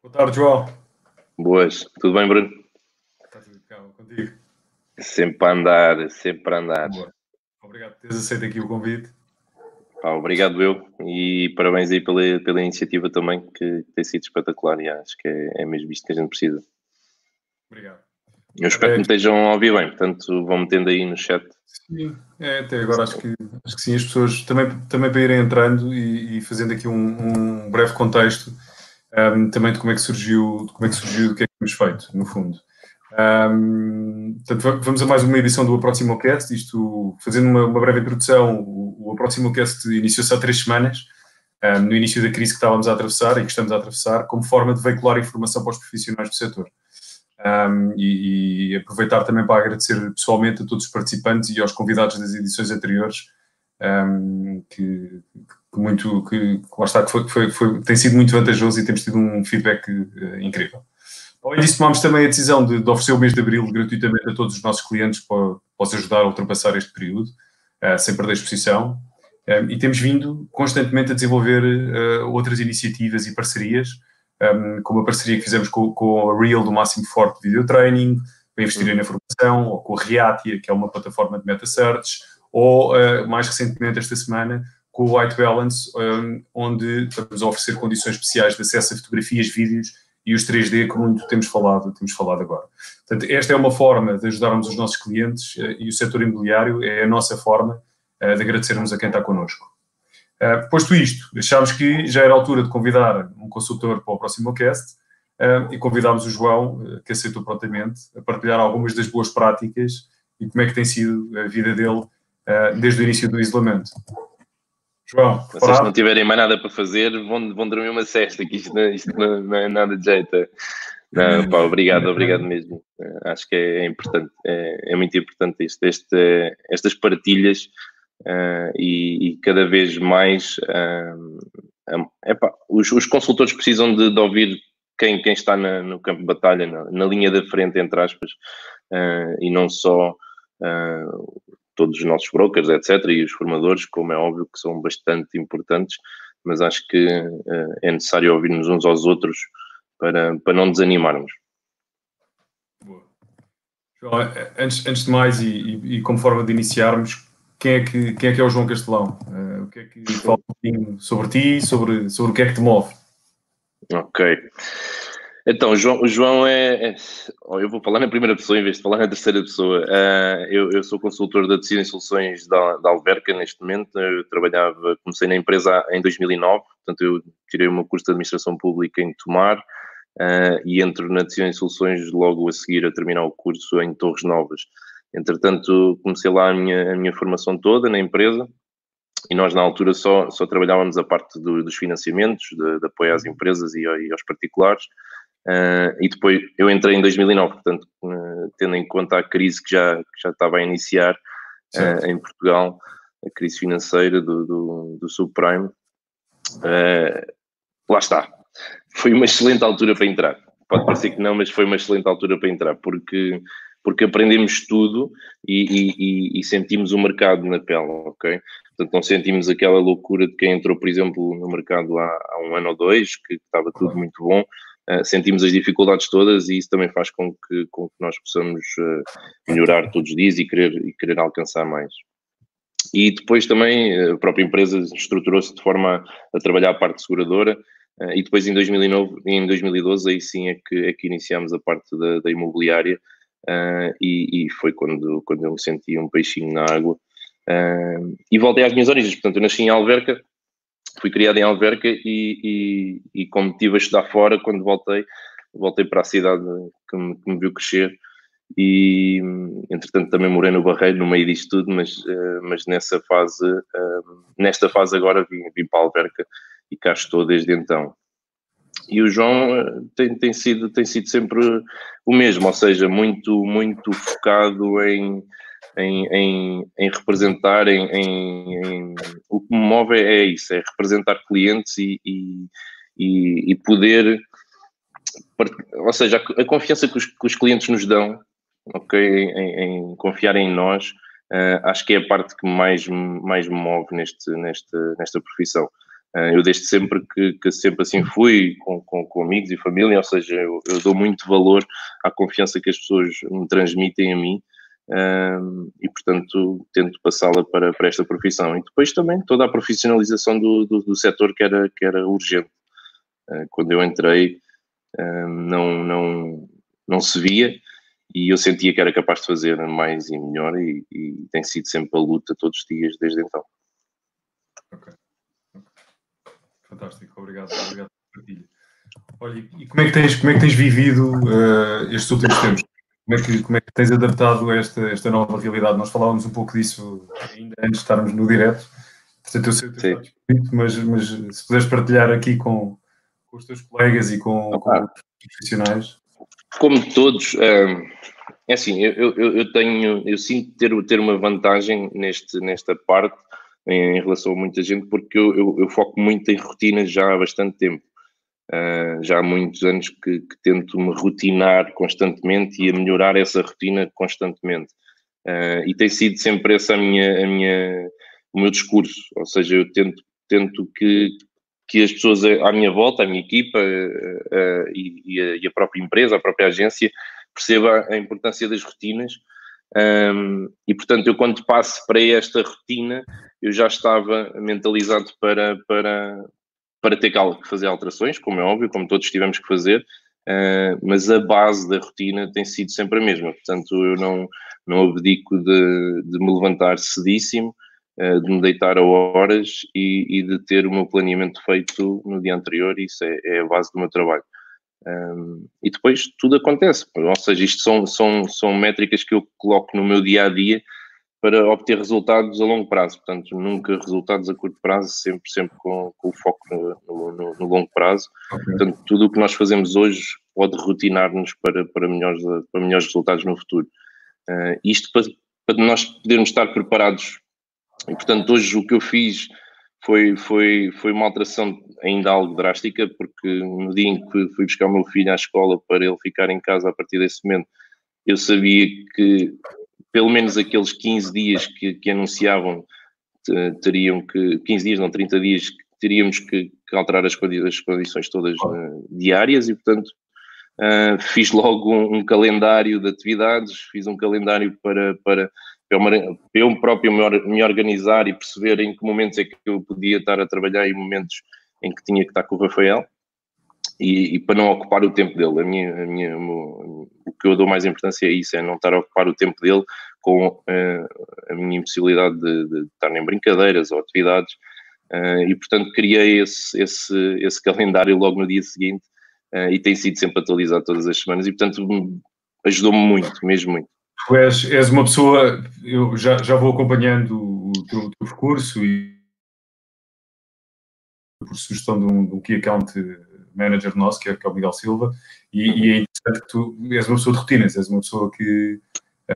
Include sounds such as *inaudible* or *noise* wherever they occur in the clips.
Boa tarde, João. Boas. Tudo bem, Bruno? Está tudo calmo contigo. Sempre a andar, sempre a andar. Boa. Obrigado por teres aceito aqui o convite. Ah, obrigado eu e parabéns aí pela, pela iniciativa também, que tem sido espetacular e acho que é, é mesmo isto que a gente precisa. Obrigado. Eu espero que me estejam a ouvir bem, portanto vão metendo aí no chat. Sim, é, até agora acho que, acho que sim, as pessoas também, também para irem entrando e, e fazendo aqui um, um breve contexto um, também de como é que surgiu, de como é que surgiu, do que é que temos feito, no fundo. Um, portanto, vamos a mais uma edição do Aproximocast, isto fazendo uma, uma breve introdução, o, o Aproximocast iniciou-se há três semanas, um, no início da crise que estávamos a atravessar e que estamos a atravessar, como forma de veicular informação para os profissionais do setor. Um, e, e, aproveitar também para agradecer pessoalmente a todos os participantes e aos convidados das edições anteriores, um, que, que, muito, que, que, está, que foi, foi, foi, tem sido muito vantajoso e temos tido um feedback uh, incrível. Além disso, tomámos também a decisão de, de, oferecer o mês de Abril gratuitamente a todos os nossos clientes para, para os ajudar a ultrapassar este período, uh, sem perder exposição. Um, e temos vindo constantemente a desenvolver uh, outras iniciativas e parcerias, um, como a parceria que fizemos com, com a Real do Máximo Forte Video Training, para investir na formação, ou com a Reatia, que é uma plataforma de meta search, ou uh, mais recentemente esta semana com o White Balance, um, onde estamos a oferecer condições especiais de acesso a fotografias, vídeos e os 3D, como muito temos falado, temos falado agora. Portanto, esta é uma forma de ajudarmos os nossos clientes uh, e o setor imobiliário é a nossa forma uh, de agradecermos a quem está connosco. Uh, posto isto, achámos que já era a altura de convidar um consultor para o próximo cast e convidámos o João, que aceitou prontamente, a partilhar algumas das boas práticas e como é que tem sido a vida dele desde o início do isolamento. João, se vocês não tiverem mais nada para fazer, vão, vão dormir uma cesta, que isto, não, isto não, não é nada de jeito. Não, pá, obrigado, obrigado mesmo. Acho que é, é importante, é, é, muito importante isto, este, estas partilhas Uh, e, e, cada vez mais uh, epá, os, os, consultores precisam de, de ouvir quem, quem está na, no campo de batalha, na, na, linha da frente, entre aspas, uh, e não só todos os nossos brokers, etc., e os formadores, como é óbvio que são bastante importantes, mas acho que é necessário ouvirmos uns aos outros para, para não desanimarmos. Boa. João, antes, antes de mais, e, e, e como forma de iniciarmos, quem é que, quem é, que é o João Castelão? Uh, o que é que fala um pouquinho sobre ti, sobre, sobre o que é que te move? Ok. Então, João, o João é, é, Eu vou falar na primeira pessoa em vez de falar na terceira pessoa. Uh, eu, eu, sou consultor da Decisão e Soluções da, da Alverca neste momento. Eu trabalhava, comecei na empresa em 2009, portanto, eu tirei o meu curso de Administração Pública em Tomar uh, e entro na Decisão e Soluções logo a seguir a terminar o curso em Torres Novas. Entretanto, comecei lá a minha, a minha formação toda na empresa e nós na altura só, só trabalhávamos a parte do, dos financiamentos, de, de, apoio às empresas e, e aos particulares. Uh, e depois eu entrei em 2009, portanto, uh, tendo em conta a crise que já, que já estava a iniciar uh, em Portugal, a crise financeira do, do, do subprime, lá está. Foi uma excelente altura para entrar. Pode parecer que não, mas foi uma excelente altura para entrar, porque porque aprendemos tudo e, e, e, sentimos o mercado na pele, ok? Portanto, não sentimos aquela loucura de quem entrou, por exemplo, no mercado há, há um ano ou dois, que estava tudo muito bom. Uh, sentimos as dificuldades todas e isso também faz com que, com que nós possamos uh, melhorar todos os dias e querer, e querer alcançar mais. E depois também a própria empresa estruturou-se de forma a, trabalhar a parte seguradora e depois em 2009, em 2012 aí sim é que, é que iniciamos a parte da, da imobiliária e, e, foi quando, quando eu me senti um peixinho na água. E voltei às minhas origens, portanto, eu nasci em Alverca, fui criado em Alverca e, e, e como estive a estudar fora, quando voltei, voltei para a cidade que me, que me viu crescer. E entretanto também morei no Barreiro no meio disto tudo, mas, uh, mas nessa fase, uh, nesta fase agora vim, vim para Alverca e cá estou desde então. E o João eh, tem, tem, sido, tem sido sempre o mesmo, ou seja, muito, muito focado em, em, em, em representar, em, em, o que me move é isso, é representar clientes e, e, e, poder, ou seja, a, a confiança que os, que os, clientes nos dão, ok, em, confiar em nós, uh, acho que é a parte que mais, mais me move neste, neste, nesta profissão. Uh, eu desde sempre que, que, sempre assim fui, com, com, com, amigos e família, ou seja, eu, eu, dou muito valor à confiança que as pessoas me transmitem a mim uh, e, portanto, tento passá-la para, para esta profissão. E depois também toda a profissionalização do, do, do setor que era, que era urgente. Uh, quando eu entrei, não, não, não se via, e eu sentia que era capaz de fazer mais e melhor e, e tem sido sempre a luta todos os dias desde então. Ok. Fantástico, obrigado, obrigado. Olha, e como é que tens, como é que tens vivido uh, estes últimos tempos? Como é, que, como é que tens adaptado esta, esta nova realidade? Nós falávamos um pouco disso ainda antes de estarmos no direto, portanto eu sei que estás mas, mas se puderes partilhar aqui com, com os teus colegas e com, com os profissionais como todos, é assim, eu, eu, eu, tenho, eu sinto ter, ter uma vantagem neste, nesta parte em, relação a muita gente, porque eu, eu, eu, foco muito em rotinas já há bastante tempo. Uh, já há muitos anos que, que, tento me rotinar constantemente e a melhorar essa rotina constantemente. Uh, e tem sido sempre essa a minha, a minha, o meu discurso, ou seja, eu tento, tento que, que as pessoas à minha volta, a minha equipa uh, uh, e, a, e, a, própria empresa, a própria agência, perceba a importância das rotinas. Um, e portanto, eu quando passo para esta rotina, eu já estava mentalizado para, para, para ter que fazer alterações, como é óbvio, como todos tivemos que fazer, uh, mas a base da rotina tem sido sempre a mesma. Portanto, eu não, não abdico de, de me levantar cedíssimo, eh, de me deitar a horas e, e, de ter o meu planeamento feito no dia anterior, isso é, é a base do meu trabalho. Um, e depois tudo acontece, ou seja, isto são, são, são métricas que eu coloco no meu dia a dia para obter resultados a longo prazo, portanto, nunca resultados a curto prazo, sempre, sempre com, com o foco no, no, no longo prazo. Okay. Portanto, tudo o que nós fazemos hoje pode rotinar-nos para, para, melhores, para melhores resultados no futuro. Uh, isto para, para nós podermos estar preparados e, portanto, hoje o que eu fiz foi, foi, foi uma alteração ainda algo drástica, porque no dia em que fui buscar o meu filho à escola para ele ficar em casa a partir desse momento, eu sabia que pelo menos aqueles 15 dias que, que anunciavam teriam que, 15 dias, não, 30 dias, teríamos que, que alterar as, as condições todas uh, diárias e, portanto, uh, fiz logo um, um, calendário de atividades, fiz um calendário para, para eu, eu próprio me, me organizar e perceber em que momentos é que eu podia estar a trabalhar e momentos em que tinha que estar com o Rafael e, e para não ocupar o tempo dele. A minha, a minha, o, o que eu dou mais importância é isso, é não estar a ocupar o tempo dele com uh, a minha impossibilidade de, de, estar em brincadeiras ou atividades uh, e portanto criei esse, esse, esse calendário logo no dia seguinte uh, e tem sido sempre atualizado todas as semanas e portanto ajudou-me muito, mesmo muito. Tu és, és uma pessoa, eu já, já vou acompanhando o teu, o teu percurso e por sugestão de um, de um Key Account Manager nosso, que é, que é o Miguel Silva, e, e, é interessante que tu és uma pessoa de rotinas, és uma pessoa que.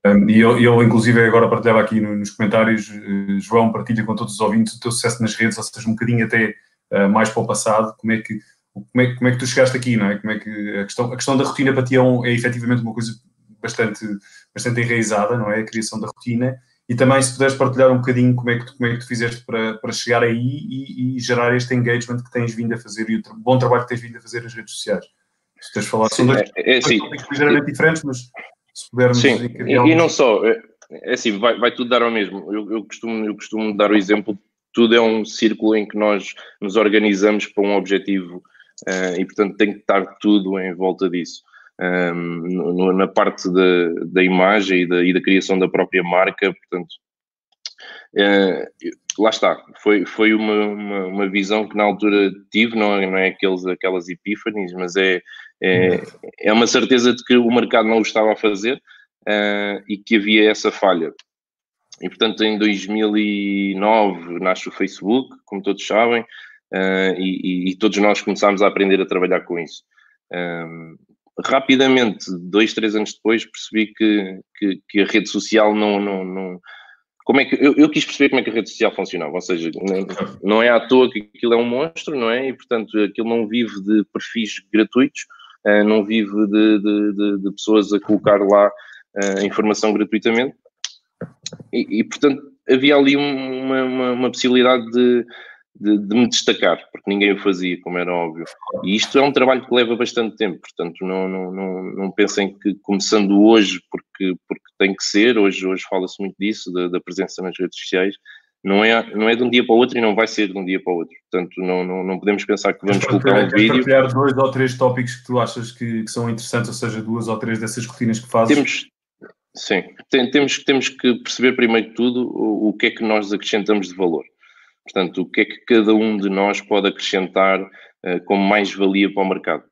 Um, e ele, inclusive, agora partilhava aqui nos comentários, uh, João, partilha com todos os ouvintes o teu sucesso nas redes, ou seja, um bocadinho até uh, mais para o passado, como é, que, como, é, como é que tu chegaste aqui, não é? Como é que a questão, a questão da rotina para ti é, um, é efetivamente uma coisa bastante, bastante enraizada, não é? A criação da rotina. E também, se puderes partilhar um bocadinho como é que tu, como é que tu fizeste para, para chegar aí e, e gerar este engagement que tens vindo a fazer e o bom trabalho que tens vindo a fazer nas redes sociais. Se tens falado, são dois, é, é, dois ligeiramente diferentes, mas se pudermos. Sim, e, e, não só, é, é assim, vai, vai tudo dar ao mesmo. Eu, eu, costumo, eu costumo dar o exemplo, tudo é um círculo em que nós nos organizamos para um objetivo uh, e, portanto, tem que estar tudo em volta disso um, na parte da, da imagem e da, e da, criação da própria marca, portanto, uh, lá está, foi, foi uma, uma, uma, visão que na altura tive, não é, não é aqueles, aquelas epífanes, mas é, é, é uma certeza de que o mercado não o estava a fazer uh, e que havia essa falha. E, portanto, em 2009 nasce o Facebook, como todos sabem, uh, e, e, todos nós começámos a aprender a trabalhar com isso. Um, rapidamente, dois, três anos depois, percebi que, que, que a rede social não, não, não como é que eu, eu, quis perceber como é que a rede social funcionava, ou seja, não, não, é à toa que aquilo é um monstro, não é? E portanto aquilo não vive de perfis gratuitos, uh, não vive de, de, de, de, pessoas a colocar lá uh, informação gratuitamente, e, e, portanto havia ali uma, uma, uma possibilidade de, de, de, me destacar, porque ninguém o fazia, como era óbvio. E isto é um trabalho que leva bastante tempo, portanto, não, não, não, não pensem que começando hoje, porque, porque tem que ser, hoje, hoje fala-se muito disso, da, da, presença nas redes sociais, não é, não é de um dia para o outro e não vai ser de um dia para o outro. Portanto, não, não, não podemos pensar que vamos colocar um vídeo. partilhar dois ou três tópicos que tu achas que, que, são interessantes, ou seja, duas ou três dessas rotinas que fazes? Temos, sim, tem, temos, temos que perceber primeiro de tudo o que é que nós acrescentamos de valor. Portanto, o que é que cada um de nós pode acrescentar uh, como mais-valia para o mercado?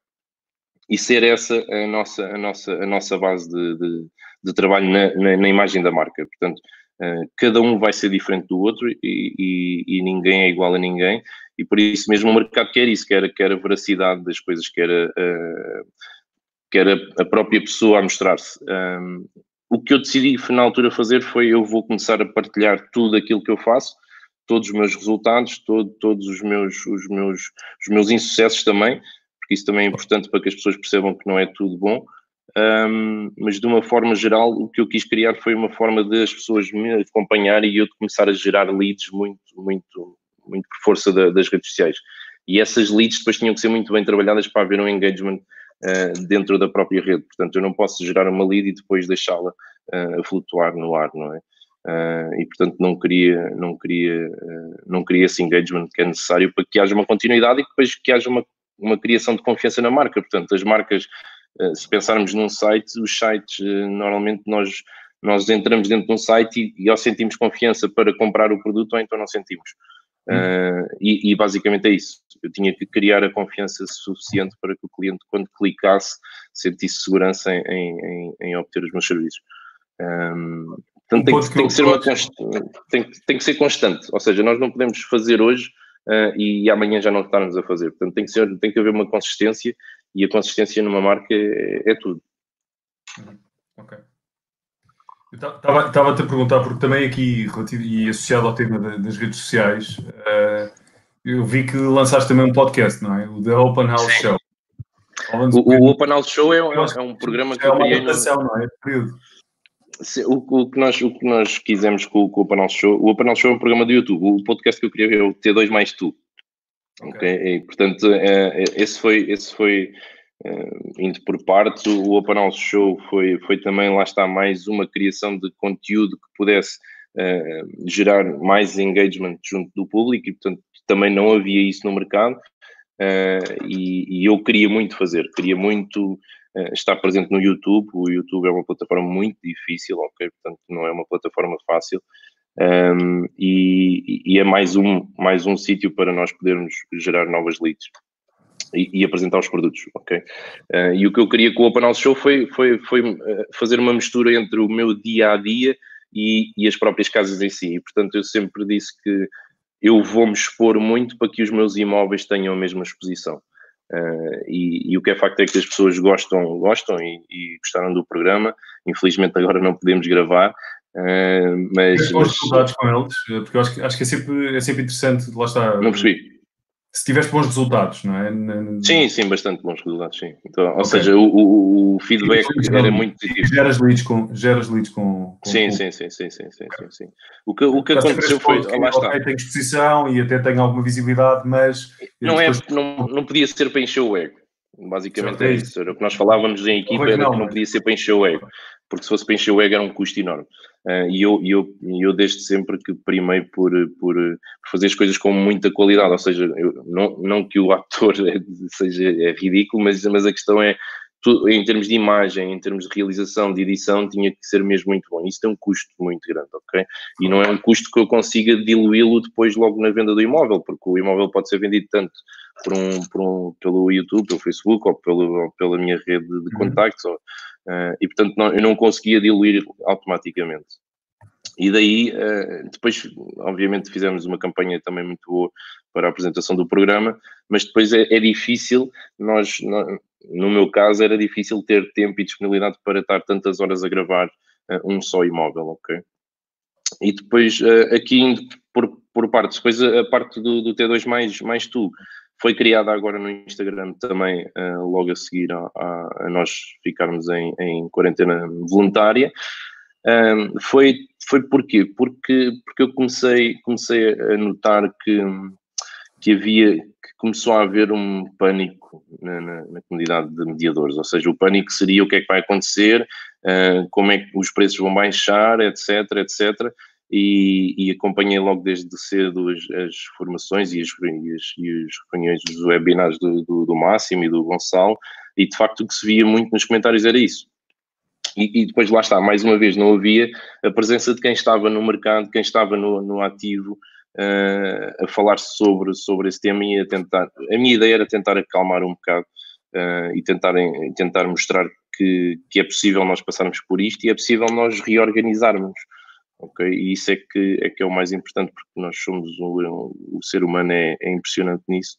E ser essa a nossa, a nossa, a nossa base de, de, de trabalho na, na, na, imagem da marca. Portanto, uh, cada um vai ser diferente do outro e, e, e, ninguém é igual a ninguém. E por isso mesmo o mercado quer isso, quer, quer a veracidade das coisas, quer a, a quer a, a, própria pessoa a mostrar-se. Um, o que eu decidi na altura fazer foi eu vou começar a partilhar tudo aquilo que eu faço todos os meus resultados, todo, todos os meus, os, meus, os meus insucessos também, porque isso também é importante para que as pessoas percebam que não é tudo bom. Um, mas de uma forma geral, o que eu quis criar foi uma forma de as pessoas me acompanharem e eu de começar a gerar leads muito, muito, muito por força da, das redes sociais. E essas leads depois tinham que ser muito bem trabalhadas para haver um engagement uh, dentro da própria rede. Portanto, eu não posso gerar uma lead e depois deixá-la uh, flutuar no ar, não é? Uh, e portanto não queria não queria uh, não queria esse engagement que é necessário para que haja uma continuidade e depois que haja uma, uma criação de confiança na marca. Portanto as marcas uh, se pensarmos num site os sites normalmente nós nós entramos dentro de um site e, e ou sentimos confiança para comprar o produto ou então não sentimos. Uhum. e, e, basicamente é isso. Eu tinha que criar a confiança suficiente para que o cliente quando clicasse sentisse segurança em, em, em obter os meus serviços. Um, Portanto, tem, que, tem que ser uma tem, tem que ser constante. Ou seja, nós não podemos fazer hoje uh, e amanhã já não estarmos a fazer. Portanto, tem que, ser, tem que haver uma consistência e a consistência numa marca é, é tudo. Uhum. Ok. Estava-te a perguntar, porque também aqui, e associado ao tema das redes sociais, uh, eu vi que lançaste também um podcast, não é? O The Open House Sim. Show. O, o, Open House Show é, é, é um programa que é uma adaptação, no... não é? Período. O, o, que nós, o que nós quisemos com, com o Panel Show, o Panel Show é um programa do YouTube, o podcast que eu queria ver é o T2 mais tu. Ok, okay? E, portanto, é, é, esse foi, esse foi uh, indo por parte, o Open Show foi, foi também, lá está, mais uma criação de conteúdo que pudesse uh, gerar mais engagement junto do público e, portanto, também não havia isso no mercado uh, e, e, eu queria muito fazer, queria muito está presente no YouTube. O YouTube é uma plataforma muito difícil, ok? Portanto, não é uma plataforma fácil. Um, e, e, é mais um, mais um sítio para nós podermos gerar novas leads e, e apresentar os produtos, ok? Uh, e o que eu queria com o Open House Show foi, foi, foi eh, fazer uma mistura entre o meu dia a dia e, e as próprias casas em si. E, portanto, eu sempre disse que eu vou-me expor muito para que os meus imóveis tenham a mesma exposição. Uh, e, e, o que é facto é que as pessoas gostam, gostam e, e gostaram do programa. Infelizmente agora não podemos gravar, uh, mas... resultados com eles, porque eu acho, acho que é sempre, é sempre interessante, lá está... Não percebi se tiveste bons resultados, não é? Sim, sim, bastante bons resultados, sim. Então, okay. Ou seja, o, o, o feedback era muito positivo. Geras leads com. Geras leads com, com sim. Sim, sim, sim, sim, sim, sim, sim. O que, o que aconteceu foi. Que, lá está. Okay, tem exposição e até tem alguma visibilidade, mas. Não, é, não, não podia ser para encher o ego. Basicamente é, é isso. Era o que nós falávamos em equipa, era que não podia ser para encher o ego. Porque se fosse para encher o ego era um custo enorme. Uh, e eu, eu, eu desde sempre que primei por, por, por, fazer as coisas com muita qualidade, ou seja, eu, não, não que o ator *laughs* seja é ridículo, mas, mas a questão é, tu, em termos de imagem, em termos de realização, de edição, tinha que ser mesmo muito bom. Isso tem um custo muito grande, ok? E não é um custo que eu consiga diluí-lo depois logo na venda do imóvel, porque o imóvel pode ser vendido tanto por um, por um, pelo YouTube, pelo Facebook ou, pelo, ou pela minha rede de uhum. contactos, ou, uh, e portanto não, eu não conseguia diluir automaticamente. E daí, uh, depois, obviamente, fizemos uma campanha também muito boa para a apresentação do programa, mas depois é, é difícil, nós, no meu caso, era difícil ter tempo e disponibilidade para estar tantas horas a gravar uh, um só imóvel, ok? E depois, aqui por, por partes, depois a, parte do, do T2 mais, mais tu, foi criada agora no Instagram também, logo a seguir a, a, a nós ficarmos em, em quarentena voluntária. Um, foi, foi porquê? Porque, porque eu comecei, comecei a notar que que havia, que começou a haver um pânico na, na, na, comunidade de mediadores, ou seja, o pânico seria o que é que vai acontecer, uh, como é que os preços vão baixar, etc, etc, e, e acompanhei logo desde cedo as, as formações e as, e, as, e reuniões dos webinars do, do, do Máximo e do Gonçalo, e de facto o que se via muito nos comentários era isso. E, e, depois lá está, mais uma vez, não havia a presença de quem estava no mercado, quem estava no, no ativo uh, a falar sobre, sobre esse tema e a tentar. A minha ideia era tentar acalmar um bocado uh, e tentar, tentar mostrar que, que é possível nós passarmos por isto e é possível nós reorganizarmos. Ok? E isso é que, é que é o mais importante, porque nós somos o, o ser humano é, é impressionante nisso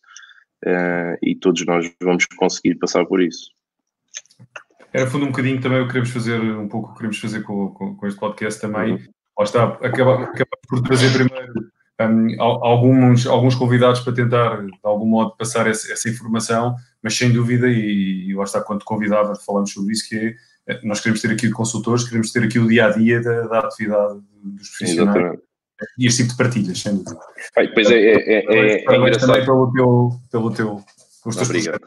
uh, e todos nós vamos conseguir passar por isso. Era fundo um bocadinho também o que queremos fazer, um pouco o que queremos fazer com, com, com este podcast também. Uhum. Lá está, acaba, acaba por trazer primeiro um, alguns, alguns convidados para tentar, de algum modo, passar essa, essa informação, mas sem dúvida, e, e lá está, quando convidava, falamos sobre isso, que é, eh, nós queremos ter aqui consultores, queremos ter aqui o dia-a-dia -dia da, da, atividade dos profissionais. Exatamente. E este tipo de partilhas, sem dúvida. pois é, é, é, é, é também pelo teu, pelo teu, Obrigado.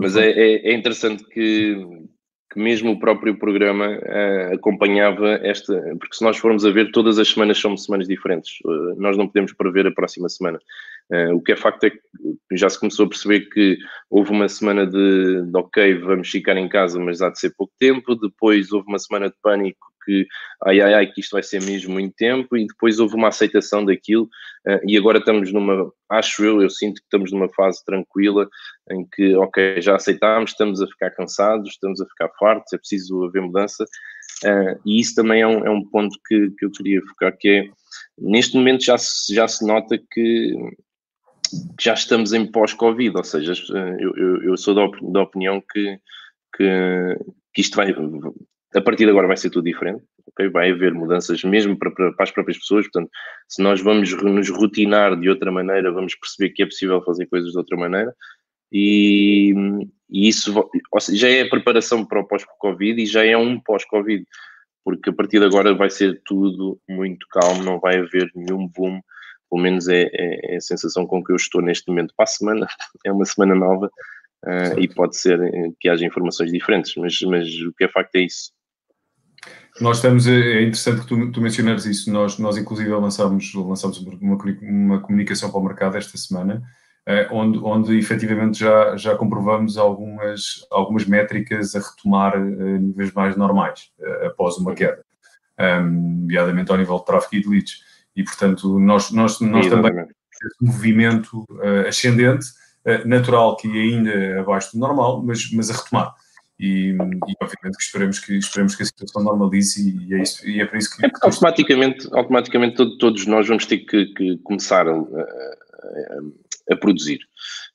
Mas é, é, é interessante que, que mesmo o próprio programa uh, acompanhava esta, porque se nós formos a ver, todas as semanas são semanas diferentes, uh, nós não podemos prever a próxima semana. Uh, o que é facto é que já se começou a perceber que houve uma semana de, de ok, vamos ficar em casa, mas há de ser pouco tempo, depois houve uma semana de pânico que ai ai ai, que isto vai ser mesmo muito tempo, e depois houve uma aceitação daquilo, uh, e agora estamos numa, acho eu, eu sinto que estamos numa fase tranquila em que, ok, já aceitámos, estamos a ficar cansados, estamos a ficar fartos, é preciso haver mudança, uh, e isso também é um, é um ponto que, que eu queria focar, que é, neste momento já se, já se nota que já estamos em pós-Covid, ou seja, eh, eu, eu, eu sou da, da opinião que, que, que, isto vai, a partir de agora vai ser tudo diferente, ok? Vai haver mudanças mesmo para, para, para, as próprias pessoas, portanto, se nós vamos nos rotinar de outra maneira, vamos perceber que é possível fazer coisas de outra maneira e, e isso seja, já é a preparação para o pós-Covid e já é um pós-Covid, porque a partir de agora vai ser tudo muito calmo, não vai haver nenhum boom, pelo menos é, é, é a sensação com que eu estou neste momento para a semana, *laughs* é uma semana nova, Uh, e pode ser que haja informações diferentes, mas, mas o que é facto é isso. Nós estamos, é, é interessante que tu, tu mencionares isso, nós, nós inclusive lançámos, lançámos uma, uma comunicação para o mercado esta semana, eh, onde, onde efetivamente já, já comprovamos algumas, algumas métricas a retomar uh, níveis mais normais uh, após uma queda, um, nomeadamente ao nível de tráfego e de leads. E, portanto, nós, nós, nós também temos esse movimento ascendente, natural que ainda abaixo do normal, mas, mas a retomar e, e, obviamente que esperemos que, esperemos que a situação normalize e, é, isso, e é por isso que... É automaticamente, automaticamente todo, todos nós vamos ter que, que começar a, a, a, produzir.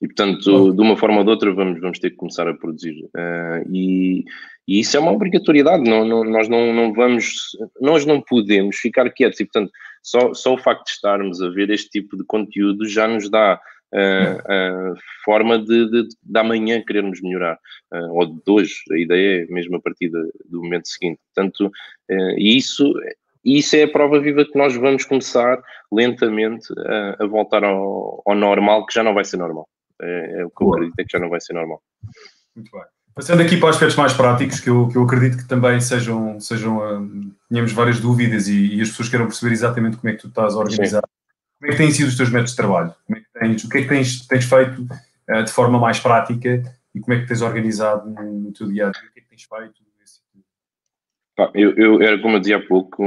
E portanto de uma forma ou de outra vamos, vamos ter que começar a produzir. Uh, e, e, isso é uma obrigatoriedade, não, não, nós não, não vamos, nós não podemos ficar quietos. E portanto só, só o facto de estarmos a ver este tipo de conteúdo já nos dá a, forma de, de, de, amanhã querermos melhorar, uh, ou de hoje, a ideia é mesmo a partir de, do momento seguinte. Portanto, uh, isso, isso é a prova viva que nós vamos começar lentamente a, a voltar ao, ao, normal, que já não vai ser normal. É, é o que eu acredito é que já não vai ser normal. Muito bem. Passando aqui para aspectos mais práticos, que eu, que eu acredito que também sejam, sejam uh, tenhamos várias dúvidas e, e, as pessoas queiram perceber exatamente como é que tu estás a organizar Sim. Como é que têm sido os teus métodos de trabalho? Como é que tens, o que é que tens, tens feito uh, de forma mais prática e como é que tens organizado no, no teu dia a dia? O que é que tens feito? Eu, eu, era como eu dizia há pouco,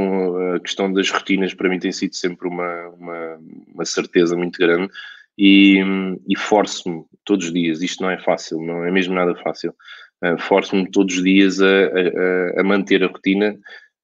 a questão das rotinas para mim tem sido sempre uma, uma, uma certeza muito grande e, e forço-me todos os dias, isto não é fácil, não é mesmo nada fácil, uh, forço-me todos os dias a, a, a manter a rotina,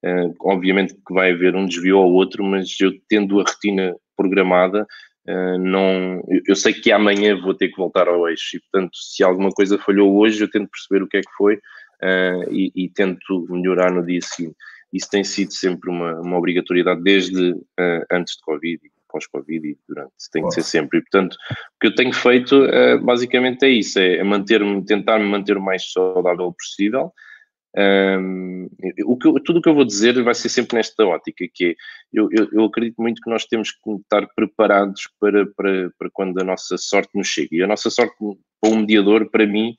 uh, obviamente que vai haver um desvio ou outro, mas eu tendo a rotina programada, uh, não, eu sei que amanhã vou ter que voltar ao eixo e, portanto, se alguma coisa falhou hoje, eu tento perceber o que é que foi uh, e, e, tento melhorar no dia seguinte. Isso tem sido sempre uma, uma obrigatoriedade desde uh, antes de Covid pós-Covid e durante, tem que ser sempre. E, portanto, o que eu tenho feito basicamente é isso, é, é manter-me, tentar me manter o mais saudável possível, O que, tudo o que eu vou dizer vai ser sempre nesta ótica, que é, eu, eu, eu acredito muito que nós temos que estar preparados para, para, para quando a nossa sorte nos chega. E a nossa sorte, para um mediador, para mim,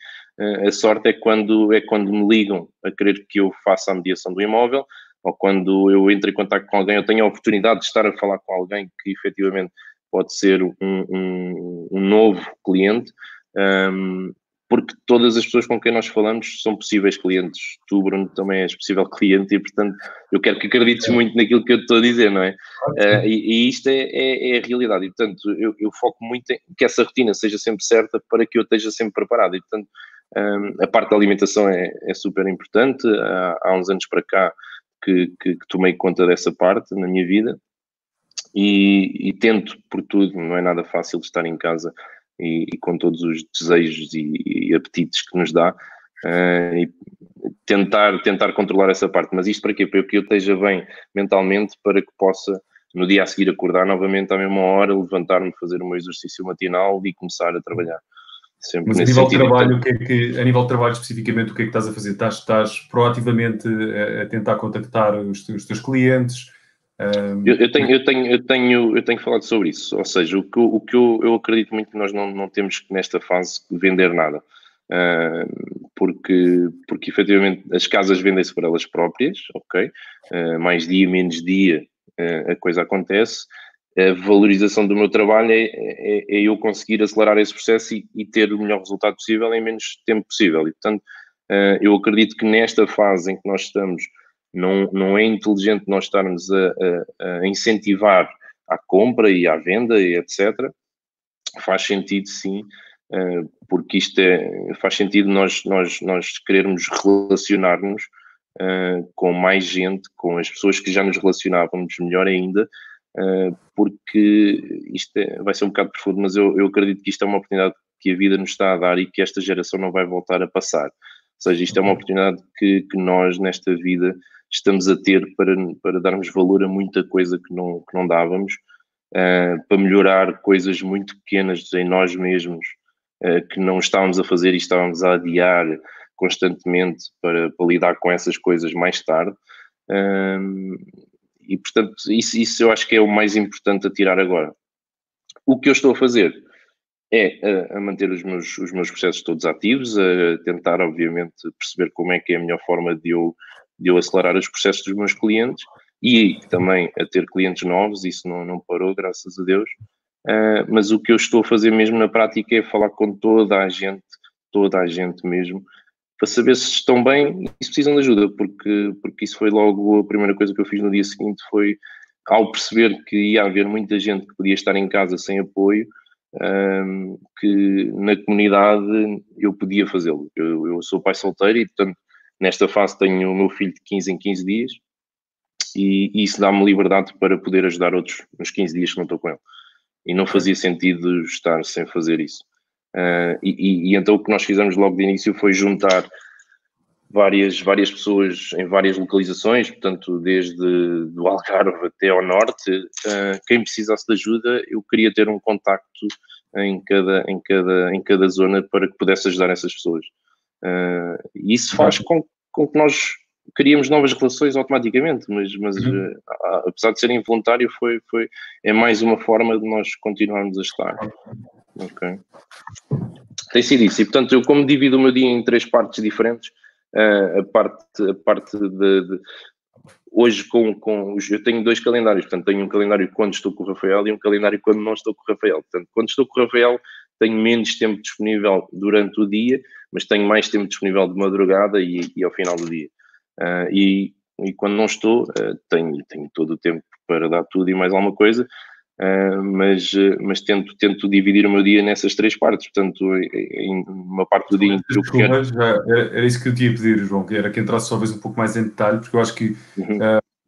a sorte é quando, é quando me ligam a querer que eu faça a mediação do imóvel, ou quando eu entro em contato com alguém, eu tenho a oportunidade de estar a falar com alguém que efetivamente pode ser um, um, um novo cliente, um, porque todas as pessoas com quem nós falamos são possíveis clientes. Tu, Bruno, também és possível cliente e, portanto, eu quero que acredites muito naquilo que eu estou a dizer, não é? Uh, e, e, isto é, é, é, a realidade. E, portanto, eu, eu, foco muito em que essa rotina seja sempre certa para que eu esteja sempre preparado. E, portanto, um, a parte da alimentação é, é super importante. Há, há, uns anos para cá que, que, que, tomei conta dessa parte na minha vida e, e tento por tudo. Não é nada fácil estar em casa e, e com todos os desejos e, e, apetites que nos dá, uh, e tentar, tentar controlar essa parte. Mas isto para quê? Para que eu esteja bem mentalmente, para que possa no dia a seguir acordar novamente à mesma hora, levantar-me, fazer o meu exercício matinal e começar a trabalhar. Sempre Mas a nível de trabalho, que é que, a nível de trabalho especificamente, o que é que estás a fazer? Estás, estás proativamente a, a tentar contactar os, os teus clientes? Eu, eu, tenho, eu, tenho, eu, tenho, eu tenho falado sobre isso, ou seja, o que, o que eu, eu acredito muito que nós não, não temos nesta fase vender nada, uh, porque, porque efetivamente as casas vendem-se para elas próprias, ok? Uh, mais dia, menos dia, uh, a coisa acontece. A valorização do meu trabalho é, é, é eu conseguir acelerar esse processo e, e, ter o melhor resultado possível em menos tempo possível. E, portanto, eu acredito que nesta fase em que nós estamos, não, não é inteligente nós estarmos a, a, a incentivar a compra e à venda e etc. Faz sentido sim, eh, porque isto é, faz sentido nós, nós, nós querermos relacionar-nos uh, com mais gente, com as pessoas que já nos relacionávamos melhor ainda, uh, porque isto é, vai ser um bocado profundo, mas eu, eu acredito que isto é uma oportunidade que a vida nos está a dar e que esta geração não vai voltar a passar. Ou seja, isto é uma uhum. oportunidade que, que nós, nesta vida, estamos a ter para, para darmos valor a muita coisa que não, que não dávamos, uh, para melhorar coisas muito pequenas em nós mesmos uh, que não estávamos a fazer e estávamos a adiar constantemente para, para lidar com essas coisas mais tarde. E portanto, isso, isso eu acho que é o mais importante a tirar agora. O que eu estou a fazer é a, a, manter os meus, os meus processos todos ativos, a tentar, obviamente, perceber como é que é a melhor forma de eu de eu acelerar os processos dos meus clientes e também a ter clientes novos, isso não, não parou, graças a Deus. Uh, mas o que eu estou a fazer mesmo na prática é falar com toda a gente, toda a gente mesmo, para saber se estão bem e se precisam de ajuda, porque, porque isso foi logo a primeira coisa que eu fiz no dia seguinte, foi ao perceber que ia haver muita gente que podia estar em casa sem apoio, um, ah, que na comunidade eu podia fazê-lo. Eu, eu, sou pai solteiro e, portanto, Nesta fase tenho o meu filho de 15 em 15 dias e, e isso dá-me liberdade para poder ajudar outros nos 15 dias que não estou com ele. E não fazia sentido estar sem fazer isso. Uh, e, e, e, então o que nós fizemos logo de início foi juntar várias, várias pessoas em várias localizações, portanto, desde do Algarve até ao norte. Uh, quem precisasse de ajuda, eu queria ter um contacto em cada, em cada, em cada zona para que pudesse ajudar essas pessoas. Uh, e isso faz com, com, que nós criamos novas relações automaticamente, mas, mas uhum. uh, apesar de ser involuntário, foi, foi, é mais uma forma de nós continuarmos a estar. Tem sido isso. E portanto, eu como divido o meu dia em três partes diferentes, uh, a parte, a parte de, de hoje com, com eu tenho dois calendários, portanto tenho um calendário quando estou com o Rafael e um calendário quando não estou com o Rafael. Portanto, quando estou com o Rafael tenho menos tempo disponível durante o dia, mas tenho mais tempo disponível de madrugada e, e ao final do dia. Uh, e, e, quando não estou, uh, tenho, tenho todo o tempo para dar tudo e mais alguma coisa, uh, mas, mas tento, tento dividir o meu dia nessas três partes. Portanto, em uma parte do dia em que. Era, era isso que eu tinha a pedir, João, que era que entrasse talvez um pouco mais em detalhe, porque eu acho que uhum.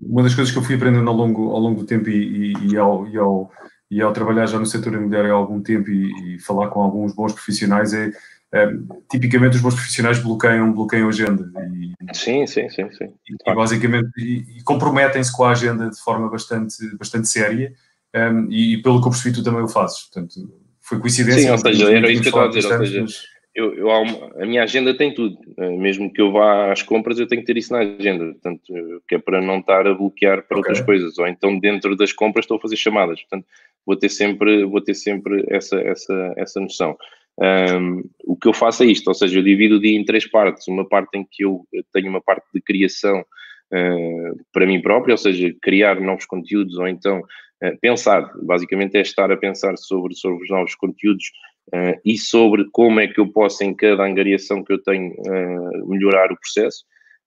uma das coisas que eu fui aprendendo ao longo, ao longo do tempo e, e, e ao, e ao e ao trabalhar já no setor imobiliário há algum tempo e, e falar com alguns bons profissionais é, é, tipicamente os bons profissionais bloqueiam, bloqueiam a agenda e, sim, sim, sim, sim. e, basicamente e, comprometem-se com a agenda de forma bastante, bastante séria um, e, pelo que eu percebi tu também o fazes, portanto foi coincidência. Sim, ou seja, era isso que eu estava a dizer, ou seja, eu, eu, a minha agenda tem tudo. Eh, mesmo que eu vá às compras, eu tenho que ter isso na agenda. Portanto, que é para não estar a bloquear para okay. outras coisas. Ou então, dentro das compras, estou a fazer chamadas. Portanto, vou ter sempre, vou ter sempre essa, essa, essa noção. Um, o que eu faço é isto, ou seja, eu divido o dia em três partes. Uma parte em que eu tenho uma parte de criação uh, para mim próprio, ou seja, criar novos conteúdos, ou então uh, pensar, basicamente é estar a pensar sobre, sobre os novos conteúdos uh, e sobre como é que eu posso, em cada angariação que eu tenho, melhorar o processo.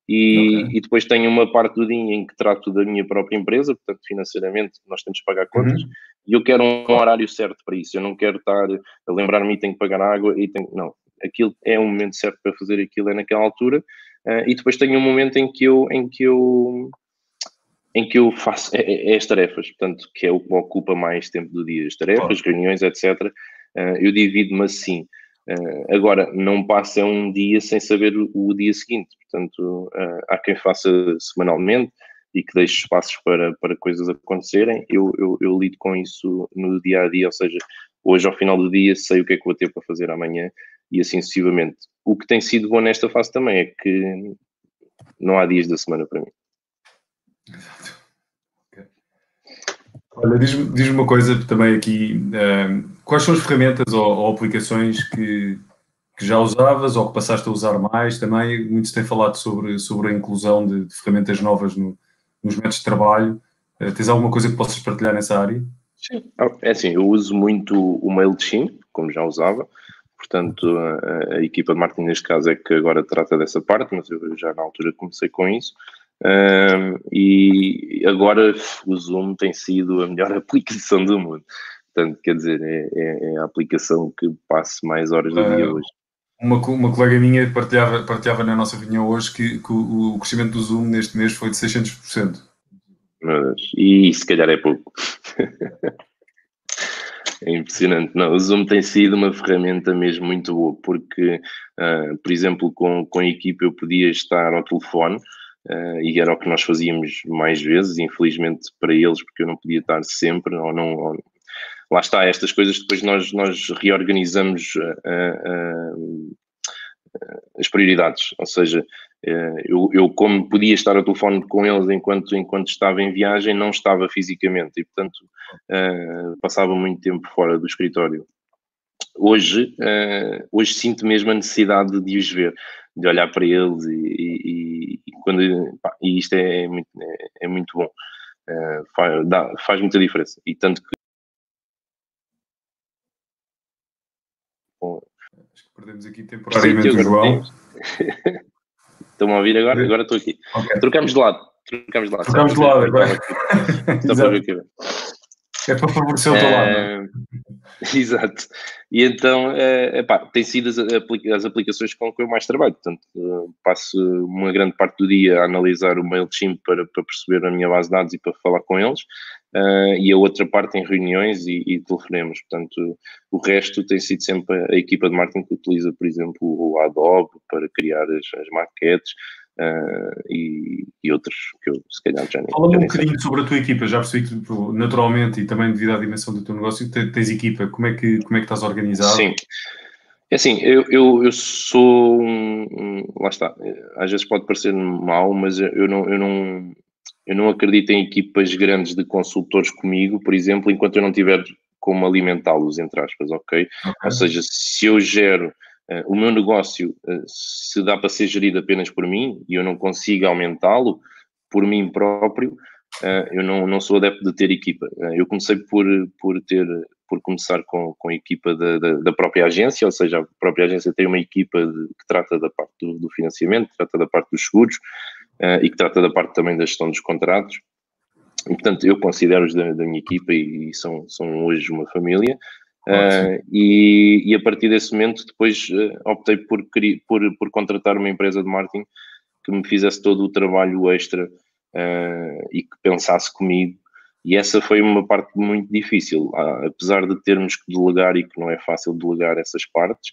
E, okay. e, depois tenho uma parte do dia em que trato da minha própria empresa, portanto, financeiramente, nós temos que pagar contas, uhum. E eu quero um horário certo para isso. Eu não quero estar a lembrar-me tenho que pagar água e tenho. Não, aquilo é o momento certo para fazer aquilo, é naquela altura. Uh, e depois tenho um momento em que eu. Em que eu em que eu faço é, é, é as tarefas, portanto, que é o que ocupa mais tempo do dia, as tarefas, oh. reuniões, etc. Uh, ah, eu divido-me assim. Uh, agora, não passa um dia sem saber o, o dia seguinte, portanto, há quem faça semanalmente e que deixe espaços para, para coisas acontecerem. Eu, eu, eu, lido com isso no dia a dia, ou seja, hoje ao final do dia sei o que é que vou ter para fazer amanhã e assim sucessivamente. O que tem sido bom nesta fase também é que não há dias da semana para mim. Olha, diz-me diz uma coisa também aqui. Uh, quais são as ferramentas ou, ou aplicações que, que, já usavas ou que passaste a usar mais? Também muitos têm falado sobre, sobre a inclusão de, de ferramentas novas no, nos métodos de trabalho. Uh, tens alguma coisa que possas partilhar nessa área? Sim, ah, é assim, eu uso muito o MailChimp, como já usava. Portanto, a, a equipa de marketing neste caso é que agora trata dessa parte, mas eu já na altura comecei com isso. Um, e agora o Zoom tem sido a melhor *laughs* aplicação do mundo. Portanto, quer dizer, é, é, é a aplicação que passo mais horas do dia hoje. Uma, uma colega minha partilhava, partilhava na nossa reunião hoje que, que o, o, crescimento do Zoom neste mês foi de 600%. Mas, e se calhar é pouco. *laughs* é impressionante. Não, o Zoom tem sido uma ferramenta mesmo muito boa, porque, uh, por exemplo, com, com a equipa eu podia estar ao telefone Uh, e era o que nós fazíamos mais vezes, infelizmente para eles, porque eu não podia estar sempre, ou não. Ou, lá está, estas coisas depois nós, nós reorganizamos uh, uh, as prioridades, ou seja, eu, eu, como podia estar ao telefone com eles enquanto, enquanto estava em viagem, não estava fisicamente e, portanto, passava muito tempo fora do escritório. Hoje, hoje sinto mesmo a necessidade de os ver de olhar para eles e, e, e quando, pá, e isto é muito, é, é muito bom. Faz, dá, faz muita diferença. E tanto que. Bom, Acho que perdemos aqui temporariamente o João. *laughs* Estão-me a ouvir agora? Agora estou aqui. Okay. Trocamos de lado. Trocamos de lado. Trocamos de lado agora. *laughs* É para favorecer o teu lado. É? *laughs* Exato. E então, é, epá, tem sido as, as, aplicações com que eu mais trabalho. Portanto, eh, passo uma grande parte do dia a analisar o MailChimp para, para perceber a minha base de dados e para falar com eles. Uh, e a outra parte em reuniões e, e telefonemas. Portanto, o resto tem sido sempre a, a equipa de marketing que utiliza, por exemplo, o Adobe para criar as, as maquetes, Uh, e, e, outros que eu se calhar já nem Fala-me um bocadinho sobre a tua equipa, já percebi que tipo, naturalmente e também devido à dimensão do teu negócio tens equipa, como é que, como é que estás organizado? Sim, é assim, eu, eu, eu sou um, um, lá está, às vezes pode parecer mal, mas eu não, eu não eu não acredito em equipas grandes de consultores comigo, por exemplo, enquanto eu não tiver como alimentá-los, entre aspas, ok? okay. Ou seja, se eu gero Uh, o meu negócio, uh, se dá para ser gerido apenas por mim e eu não consigo aumentá-lo por mim próprio, uh, eu não, não sou adepto de ter equipa. eu comecei por, por ter por começar com, com a equipa da, da, da, própria agência, ou seja, a própria agência tem uma equipa de, que trata da parte do, do, financiamento, trata da parte dos seguros e que trata da parte também da gestão dos contratos. E, portanto, eu considero-os da, da, minha equipa e, e, são, são hoje uma família. Uh, e, e, a partir desse momento depois uh, optei por, por, por contratar uma empresa de marketing que me fizesse todo o trabalho extra uh, e que pensasse comigo e essa foi uma parte muito difícil, apesar de termos que delegar e que não é fácil delegar essas partes,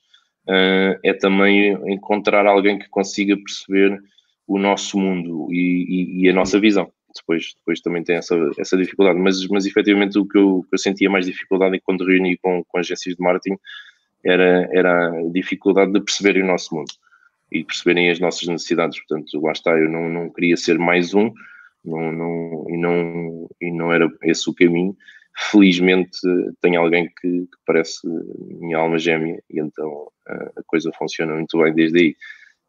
é também encontrar alguém que consiga perceber o nosso mundo e, e, e a nossa visão depois, depois também tem essa, essa dificuldade. Mas, mas efetivamente o que eu, que eu sentia mais dificuldade é quando reuni com, com agências de marketing era, era a dificuldade de perceberem o nosso mundo e perceberem as nossas necessidades. Portanto, lá está, eu não, não queria ser mais um, não, não, e, não, e não era esse o caminho. Felizmente tenho alguém que, que parece minha alma gêmea e então a coisa funciona muito bem desde aí.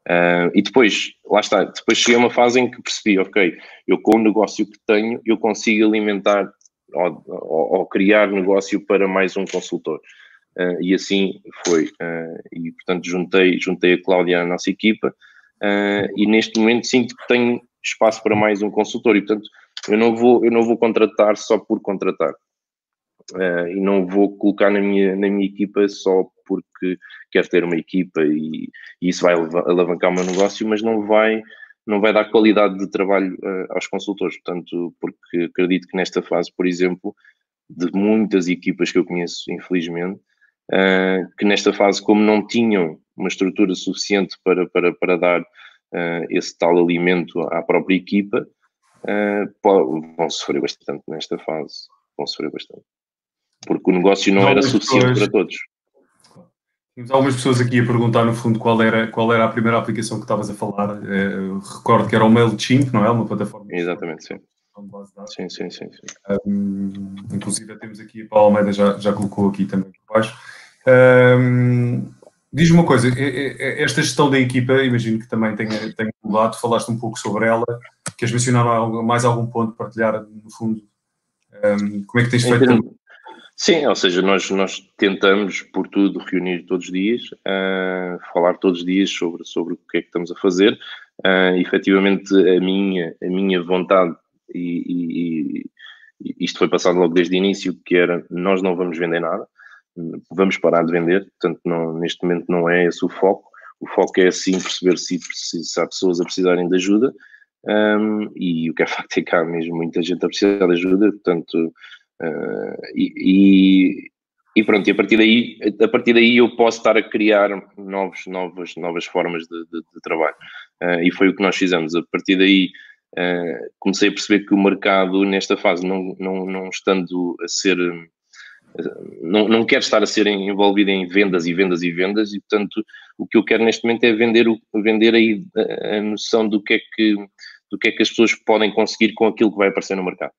Uh, e depois, lá está, depois cheguei a uma fase em que percebi, ok, eu com o negócio que tenho, eu consigo alimentar ou, ou, ou criar negócio para mais um consultor. Uh, e assim foi. Uh, e portanto juntei, juntei a Cláudia à nossa equipa e neste momento sinto que tenho espaço para mais um consultor e portanto eu não vou, eu não vou contratar só por contratar. e não vou colocar na minha, na minha equipa só porque quero ter uma equipa e, e isso vai alavancar o meu negócio, mas não vai não vai dar qualidade de trabalho uh, aos consultores, portanto, porque acredito que nesta fase, por exemplo, de muitas equipas que eu conheço, infelizmente, uh, que nesta fase, como não tinham uma estrutura suficiente para, para, para dar uh, esse tal alimento à própria equipa, vão sofrer bastante nesta fase, vão sofrer bastante. Porque o negócio não, não era suficiente para todos. Tínhamos algumas pessoas aqui a perguntar, no fundo, qual era, qual era a primeira aplicação que estavas a falar. Eh, recordo que era o MailChimp, não é? Uma plataforma. Exatamente, sim. Sim, sim, sim. sim. Um, inclusive, temos aqui, a Paula Almeida já, já colocou aqui também por baixo. Um, Diz-me uma coisa, esta gestão da equipa, imagino que também tenha, tenha mudado, falaste um pouco sobre ela, queres mencionar mais algum ponto, partilhar, no fundo, um, como é que tens feito? Termos, Sim, ou seja, nós, nós tentamos, por tudo, reunir todos os dias, uh, falar todos os dias sobre, sobre o que é que estamos a fazer. Uh, efetivamente, a minha, a minha vontade, e, e, e isto foi passado logo desde o início, que era nós não vamos vender nada, vamos parar de vender, portanto, não, neste momento não é esse o foco. O foco é sim perceber se, se há pessoas a precisarem de ajuda, um, ah, e o que é *laughs* facto é que há mesmo muita gente a precisar de ajuda, portanto Uh, e, e, pronto, e a partir daí, a partir daí eu posso estar a criar novos, novas, novas formas de, de, de trabalho. Uh, e foi o que nós fizemos. A partir daí uh, comecei a perceber que o mercado, nesta fase, não, não, não estando a ser. Não, não quero estar a ser envolvido em vendas e vendas e vendas, e portanto o que eu quero neste momento é vender, o, vender aí a, a noção do que, é que, do que é que as pessoas podem conseguir com aquilo que vai aparecer no mercado.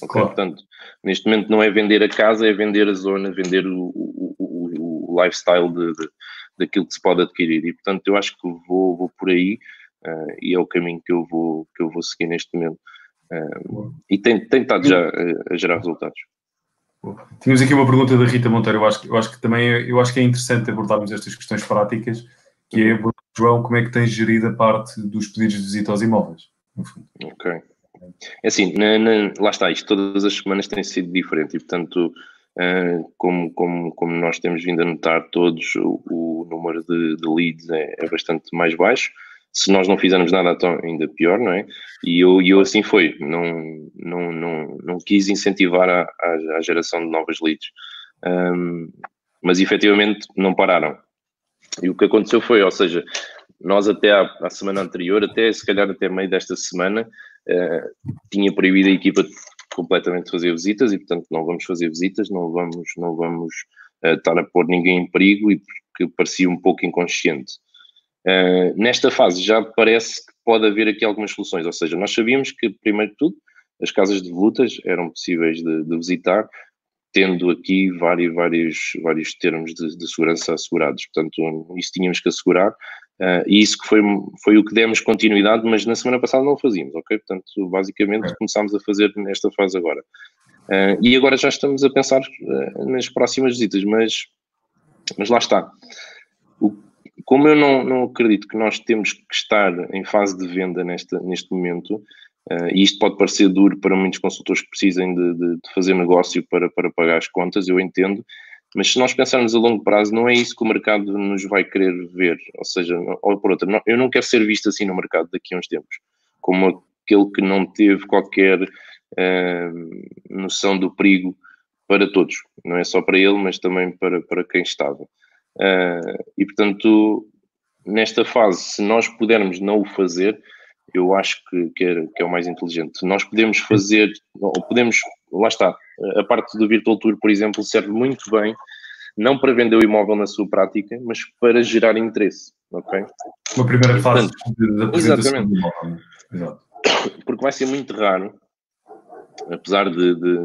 Claro. Portanto, neste momento não é vender a casa, é vender a zona, vender o, o, o, o lifestyle de, de, daquilo que se pode adquirir. E portanto, eu acho que vou, vou por aí uh, e é o caminho que eu vou, que eu vou seguir neste momento. Uh, e tem, tem estado já a, a gerar resultados. Tínhamos aqui uma pergunta da Rita Monteiro, eu acho, eu acho que também é, eu acho que é interessante abordarmos estas questões práticas, que é, João, como é que tens gerido a parte dos pedidos de visita aos imóveis? Ok. É assim, na, na, lá está, isto todas as semanas tem sido diferente e, portanto, uh, como, como, como nós temos vindo a notar todos, o, o número de, de leads é, é, bastante mais baixo. Se nós não fizermos nada, então ainda pior, não é? E eu, eu assim foi, não, não, não, não quis incentivar a, a, a geração de novas leads. Um, mas efetivamente não pararam. E o que aconteceu foi, ou seja, nós até à, à, semana anterior, até se calhar até meio desta semana, uh, tinha proibido a equipa completamente de fazer visitas e portanto não vamos fazer visitas, não vamos, não vamos uh, estar a pôr ninguém em perigo e porque parecia um pouco inconsciente. Uh, nesta fase já parece que pode haver aqui algumas soluções, ou seja, nós sabíamos que primeiro de tudo as casas de volutas eram possíveis de, de visitar, tendo aqui vários, vários, vários termos de, de, segurança assegurados. Portanto, isso tínhamos que assegurar Uh, e isso que foi, foi o que demos continuidade, mas na semana passada não o fazíamos, ok? Portanto, basicamente é. começámos a fazer nesta fase agora. Uh, e agora já estamos a pensar uh, nas próximas visitas, mas, mas lá está. O, como eu não, não acredito que nós temos que estar em fase de venda nesta, neste momento, e isto pode parecer duro para muitos consultores que precisem de, de, de fazer negócio para, para pagar as contas, eu entendo, mas se nós pensarmos a longo prazo, não é isso que o mercado nos vai querer ver. Ou seja, ou por outra, eu não quero ser visto assim no mercado daqui a uns tempos, como aquele que não teve qualquer uh, noção do perigo para todos. Não é só para ele, mas também para, para quem estava. Uh, e portanto, nesta fase, se nós pudermos não o fazer, eu acho que, que, é, que é o mais inteligente. Nós podemos fazer, ou podemos, lá está, a parte do Virtual Tour, por exemplo, serve muito bem não para vender o imóvel na sua prática, mas para gerar interesse, ok? Uma primeira fase da apresentação do imóvel. Né? Exato. Porque vai ser muito raro, apesar de, de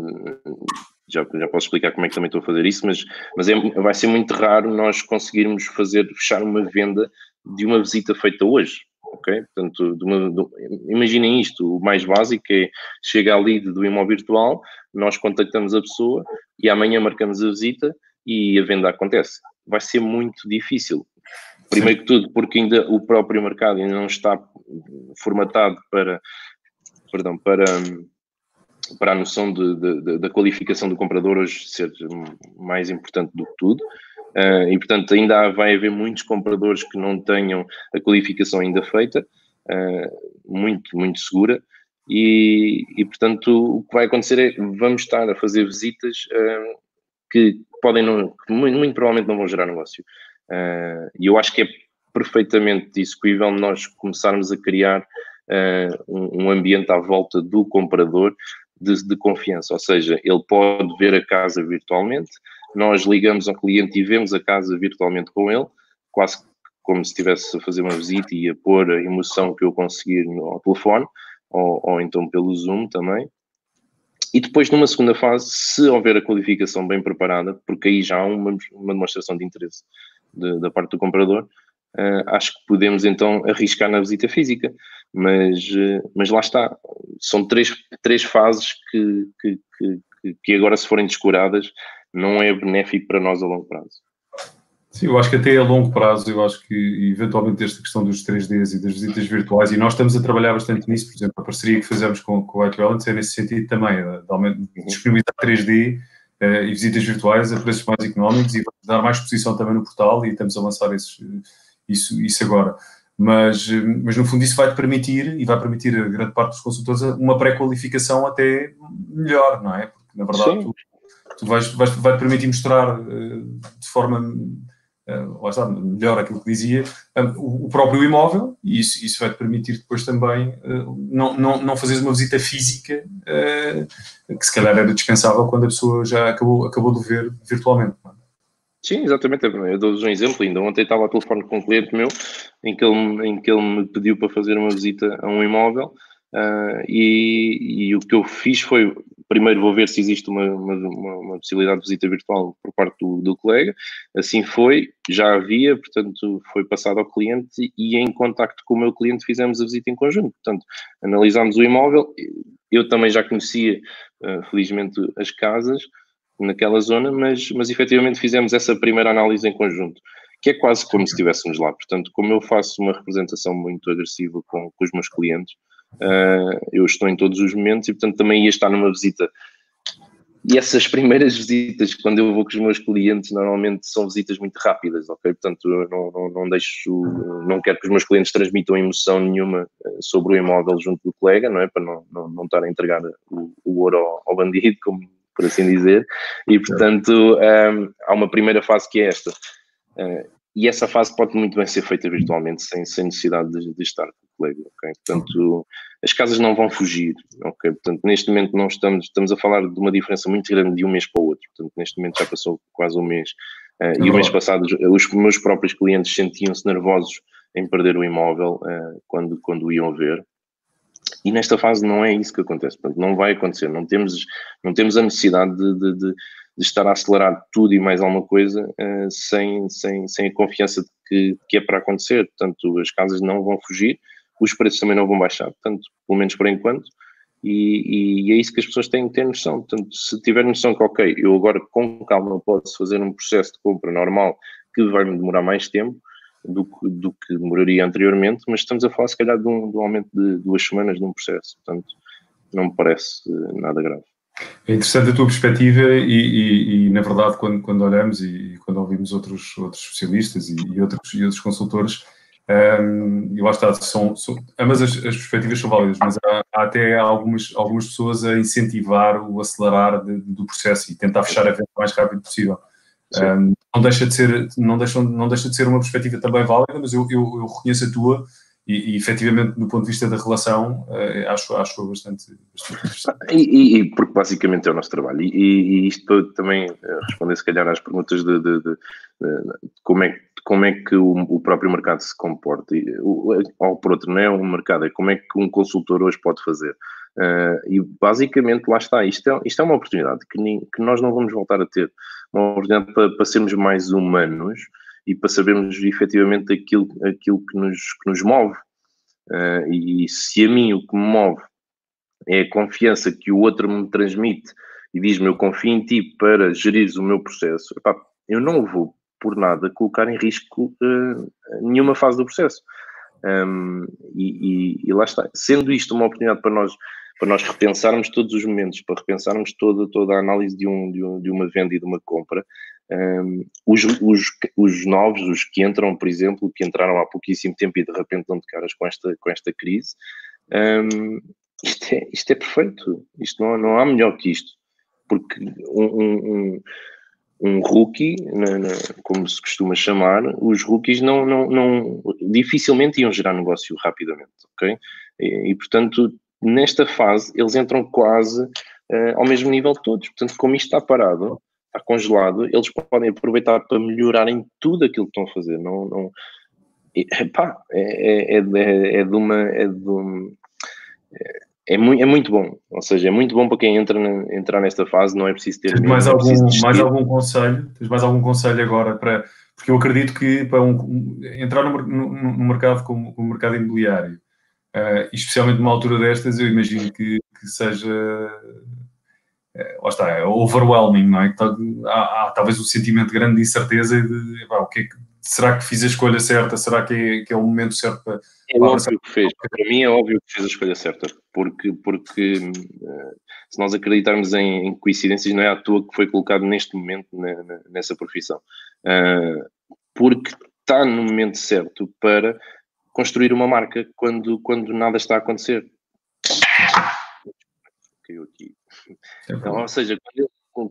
já, já posso explicar como é que também estou a fazer isso, mas, mas é, vai ser muito raro nós conseguirmos fazer, fechar uma venda de uma visita feita hoje, ok? Portanto, de uma, de, imaginem isto, o mais básico é, chega a lead do imóvel virtual, nós contactamos a pessoa e amanhã marcamos a visita e a venda acontece. Vai ser muito difícil. Primeiro Sim. que tudo, porque ainda o próprio mercado ainda não está formatado para, perdão, para para a noção de, de, de, da qualificação do comprador hoje ser mais importante do que tudo. Uh, e, portanto, ainda vai haver muitos compradores que não tenham a qualificação ainda feita, uh, muito, muito segura. E, e, portanto, o que vai acontecer é vamos estar a fazer visitas uh, que podem, não, que muito, muito, provavelmente não vão gerar negócio. e eu acho que é perfeitamente execuível nós começarmos a criar um, um ambiente à volta do comprador de, de, confiança, ou seja, ele pode ver a casa virtualmente, nós ligamos ao cliente e vemos a casa virtualmente com ele, quase como se estivesse a fazer uma visita e a pôr a emoção que eu conseguir no telefone, ou, ou então pelo Zoom também. E depois, numa segunda fase, se houver a qualificação bem preparada, porque aí já há uma, uma demonstração de interesse de, da parte do comprador, uh, acho que podemos então arriscar na visita física. Mas, uh, mas lá está, são três, três fases que, que, que, que agora, se forem descuradas, não é benéfico para nós a longo prazo. Sim, eu acho que até a longo prazo, eu acho que eventualmente esta questão dos 3Ds e das visitas virtuais, e nós estamos a trabalhar bastante nisso, por exemplo, a parceria que fazemos com, com o White Balance é nesse sentido também, de, de disponibilizar 3D uh, e visitas virtuais a preços mais económicos e dar mais exposição também no portal e estamos a lançar esses, isso, isso agora mas, mas no fundo isso vai-te permitir, e vai permitir a grande parte dos consultores, uma pré-qualificação até melhor, não é? Porque na verdade tu, tu vais, vais, vai-te permitir mostrar uh, de forma uh, lá está, melhor aquilo que dizia, um, o, próprio imóvel, e isso, isso vai-te permitir depois também não, não, não fazeres uma visita física, que se calhar era dispensável quando a pessoa já acabou, acabou de ver virtualmente. É? Sim, exatamente. Eu dou-vos um exemplo. Ainda ontem estava ao telefone com um cliente meu em que ele, em que ele me pediu para fazer uma visita a um imóvel uh, e, e, o que eu fiz foi, primeiro vou ver se existe uma, uma, uma possibilidade de visita virtual por parte do, do, colega. Assim foi, já havia, portanto foi passado ao cliente e em contacto com o meu cliente fizemos a visita em conjunto. Portanto, analisámos o imóvel. Eu também já conhecia, uh, felizmente, as casas naquela zona, mas, mas efetivamente fizemos essa primeira análise em conjunto, que é quase como se estivéssemos lá. Portanto, como eu faço uma representação muito agressiva com, com os meus clientes, uh, eu estou em todos os momentos e, portanto, também ia estar numa visita. E essas primeiras visitas, quando eu vou com os meus clientes, normalmente são visitas muito rápidas, ok? Portanto, não, não, não deixo, não quero que os meus clientes transmitam emoção nenhuma ah, sobre o imóvel junto do colega, não é? Para não, não, não estar a entregar o, o ouro ao, ao bandido, como, por assim dizer, e portanto um, há uma primeira fase que é esta. Uh, e essa fase pode muito bem ser feita virtualmente, sem, sem necessidade de, de estar com o colega? Portanto, as casas não vão fugir? Portanto, neste momento não estamos, estamos a falar de uma diferença muito grande de um mês para o outro, portanto, neste momento já passou quase um mês, uh, e o mês passado os meus próprios clientes sentiam-se nervosos em perder o imóvel uh, quando, quando iam ver, e nesta fase não é isso que acontece, portanto, não vai acontecer, não temos, não temos a necessidade de, de, de, de estar a acelerar tudo e mais alguma coisa uh, sem, sem, sem a confiança de que, que é para acontecer, portanto, as casas não vão fugir, os preços também não vão baixar, portanto, pelo menos por enquanto, e, e, é isso que as pessoas têm que ter noção. Portanto, se tiver noção que, ok, eu agora com calma posso fazer um processo de compra normal que vai me demorar mais tempo, do que, do que demoraria anteriormente, mas estamos a falar se calhar de um, de um aumento de duas semanas num processo, portanto não me parece eh, nada grave. É interessante a tua perspectiva e, e, e na verdade quando, quando olhamos e quando ouvimos outros, outros especialistas e, e outros, e outros consultores, um, e lá está, são, são, ambas as, as, perspectivas são válidas, mas há, há, até algumas, algumas pessoas a incentivar o acelerar de, do processo e tentar fechar a venda o mais rápido possível. Um, não deixa de ser não deixa, não deixa de ser uma perspectiva também válida, mas eu, eu, eu reconheço a tua e, e efetivamente, do ponto de vista da relação, uh, acho, acho bastante, bastante interessante. E, e, porque basicamente é o nosso trabalho. E, e isto também uh, responder, se calhar, às perguntas de, de, de, de como, é, como é que o, o próprio mercado se comporta. ou por outro, não é um mercado, é como é que um consultor hoje pode fazer. Uh, e basicamente, lá está, isto é, isto é uma oportunidade que, nem, que nós não vamos voltar a ter. Uma oportunidade para, para sermos mais humanos e para sabermos efetivamente aquilo, aquilo que, nos, que nos move. Uh, e se a mim o que me move é a confiança que o outro me transmite e diz-me eu confio em ti para gerir o meu processo, epá, eu não vou por nada colocar em risco uh, nenhuma fase do processo. Um, e, e, e, lá está. Sendo isto uma oportunidade para nós para nós repensarmos todos os momentos, para repensarmos toda, toda a análise de, um, de, um, de uma venda e de uma compra. Um, os, os, os novos, os que entram, por exemplo, que entraram há pouquíssimo tempo e de repente estão de caras com esta, com esta crise, um, isto, é, isto é perfeito. Isto não, não há melhor que isto. Porque um, um, um rookie, na, na, como se costuma chamar, os rookies não, não, não, dificilmente iam gerar negócio rapidamente, ok? E, e portanto, nesta fase, eles entram quase uh, ao mesmo nível de todos. Portanto, como isto está parado, está congelado, eles podem aproveitar para melhorarem tudo aquilo que estão a fazer. Não, não, epá, é, é, é, é de uma. É, de um, é, muito, é muito bom, ou seja, é muito bom para quem entra entrar nesta fase, não é preciso ter. Tens mais, é algum, mais algum conselho? Tens mais algum conselho agora para. Porque eu acredito que para um, entrar no, no, no mercado como o mercado imobiliário Uh, especialmente numa altura destas, eu imagino que, que seja. Uh, lá está, é overwhelming, não é? Que há, há, talvez um sentimento grande de incerteza e de pá, o que, é que será que fiz a escolha certa? Será que é, que é o momento certo para. É óbvio que fez, para mim é óbvio que fez a escolha certa, porque, porque uh, se nós acreditarmos em, em, coincidências, não é à toa que foi colocado neste momento na, na, nessa profissão, uh, porque está no momento certo para construir uma marca quando, quando nada está a acontecer. Caiu aqui. Então, ou seja,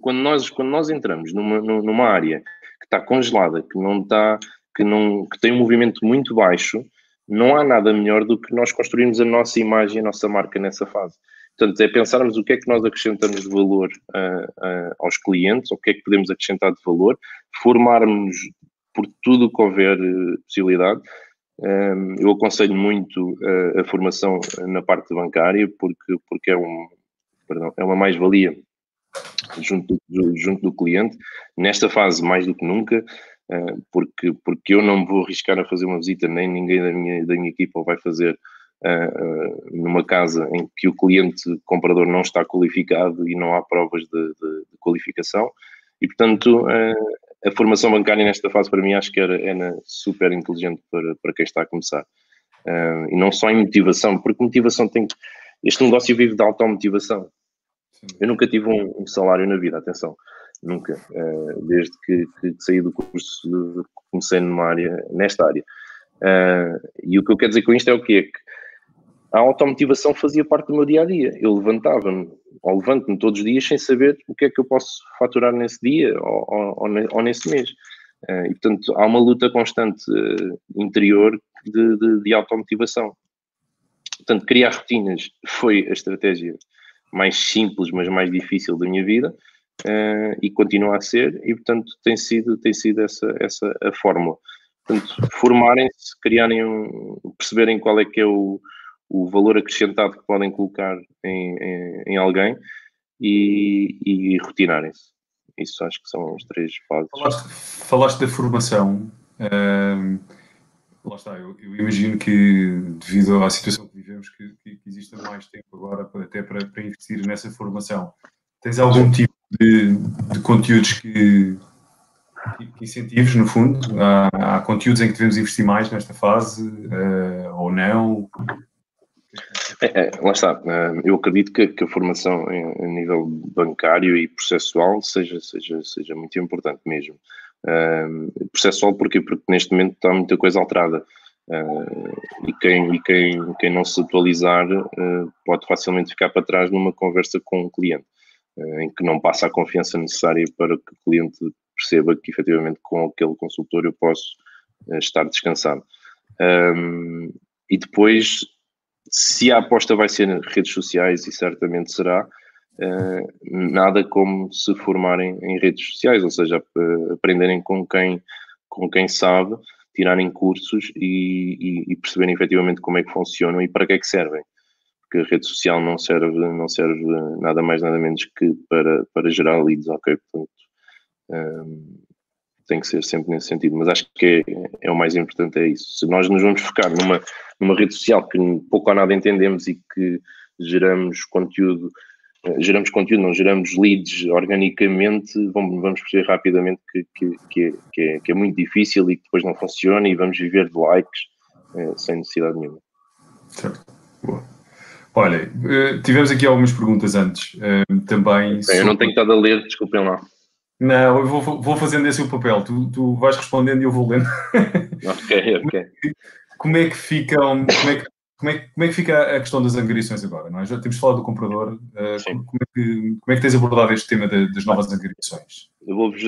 quando nós, quando nós entramos numa, numa área que está congelada, que não está, que, não, que tem um movimento muito baixo, não há nada melhor do que nós construirmos a nossa imagem, a nossa marca nessa fase. Portanto, é pensarmos o que é que nós acrescentamos de valor uh, uh, aos clientes, o que é que podemos acrescentar de valor, formarmos por tudo o que houver uh, possibilidade, eu aconselho muito a, a, formação na parte bancária porque, porque é, um, perdão, é uma mais-valia junto junto do cliente, nesta fase mais do que nunca, ah, porque, porque eu não me vou arriscar a fazer uma visita, nem ninguém da minha, da minha equipa vai fazer uh, numa casa em que o cliente comprador não está qualificado e não há provas de, de, de qualificação. E, portanto, a formação bancária nesta fase para mim acho que era, era super inteligente para, para quem está a começar. E não só em motivação, porque motivação tem Este negócio vive de automotivação. Eu nunca tive um, um, salário na vida, atenção, nunca. Uh, desde que, que, saí do curso, comecei numa área, nesta área. Uh, e o que eu quero dizer com isto é o quê? Que a automotivação fazia parte do meu dia a dia. Eu levantava-me, ou levanto-me todos os dias sem saber o que é que eu posso faturar nesse dia ou, ou, ou nesse mês. Uh, e, portanto, há uma luta constante interior de, de, de automotivação. Portanto, criar rotinas foi a estratégia mais simples, mas mais difícil da minha vida uh, e continua a ser, e, portanto, tem sido, tem sido essa, essa a fórmula. Portanto, formarem-se, criarem um, perceberem qual é que é o, o valor acrescentado que podem colocar em, em, em alguém e, e rotinarem-se. Isso acho que são os três fases. Falaste, falaste da formação. Um, lá está, eu, eu, imagino que devido à situação que vivemos, que, que, que exista mais tempo agora até para, para, investir nessa formação. Tens algum tipo de, de conteúdos que, que incentivos, no fundo? Há, há, conteúdos em que devemos investir mais nesta fase uh, ou não? É, é, lá está. Eh, eu acredito que, que a formação a nível bancário e processual seja, seja, seja muito importante mesmo. Uh, processual porquê? Porque neste momento está muita coisa alterada. Uh, e quem, e quem, quem não se atualizar uh, pode facilmente ficar para trás numa conversa com um cliente, em que não passa a confiança necessária para que o cliente perceba que efetivamente com aquele consultor eu posso estar descansado. Um, e depois, se a aposta vai ser redes sociais, e certamente será, uh, nada como se formarem em redes sociais, ou seja, aprenderem com quem, com quem sabe, tirarem cursos e, e, e perceberem efetivamente como é que funcionam e para que é que servem porque a rede social não serve, não serve nada mais, nada menos que para, para gerar leads, ok? Portanto, um, tem que ser sempre nesse sentido, mas acho que é, é, o mais importante, é isso. Se nós nos vamos focar numa, numa rede social que pouco ou nada entendemos e que geramos conteúdo, eh, geramos conteúdo, não geramos leads organicamente, vamos, vamos perceber rapidamente que, que, que, é, que, é, que é muito difícil e que depois não funciona e vamos viver de likes é, sem necessidade nenhuma. Certo. Boa. Olha, eh, tivemos aqui algumas perguntas antes eh, também. Bem, sobre... Eu não tenho estado a ler, desculpem lá. Não, eu vou, vou fazendo esse o papel, tu, tu vais respondendo e eu vou lendo. Ok, ok. Como é que ficam, como é que, como é, como é que fica a questão das angariações agora? Não é? Já temos falado do comprador, uh, como, é que, como é que tens abordado este tema de, das novas angariações? Eu vou-vos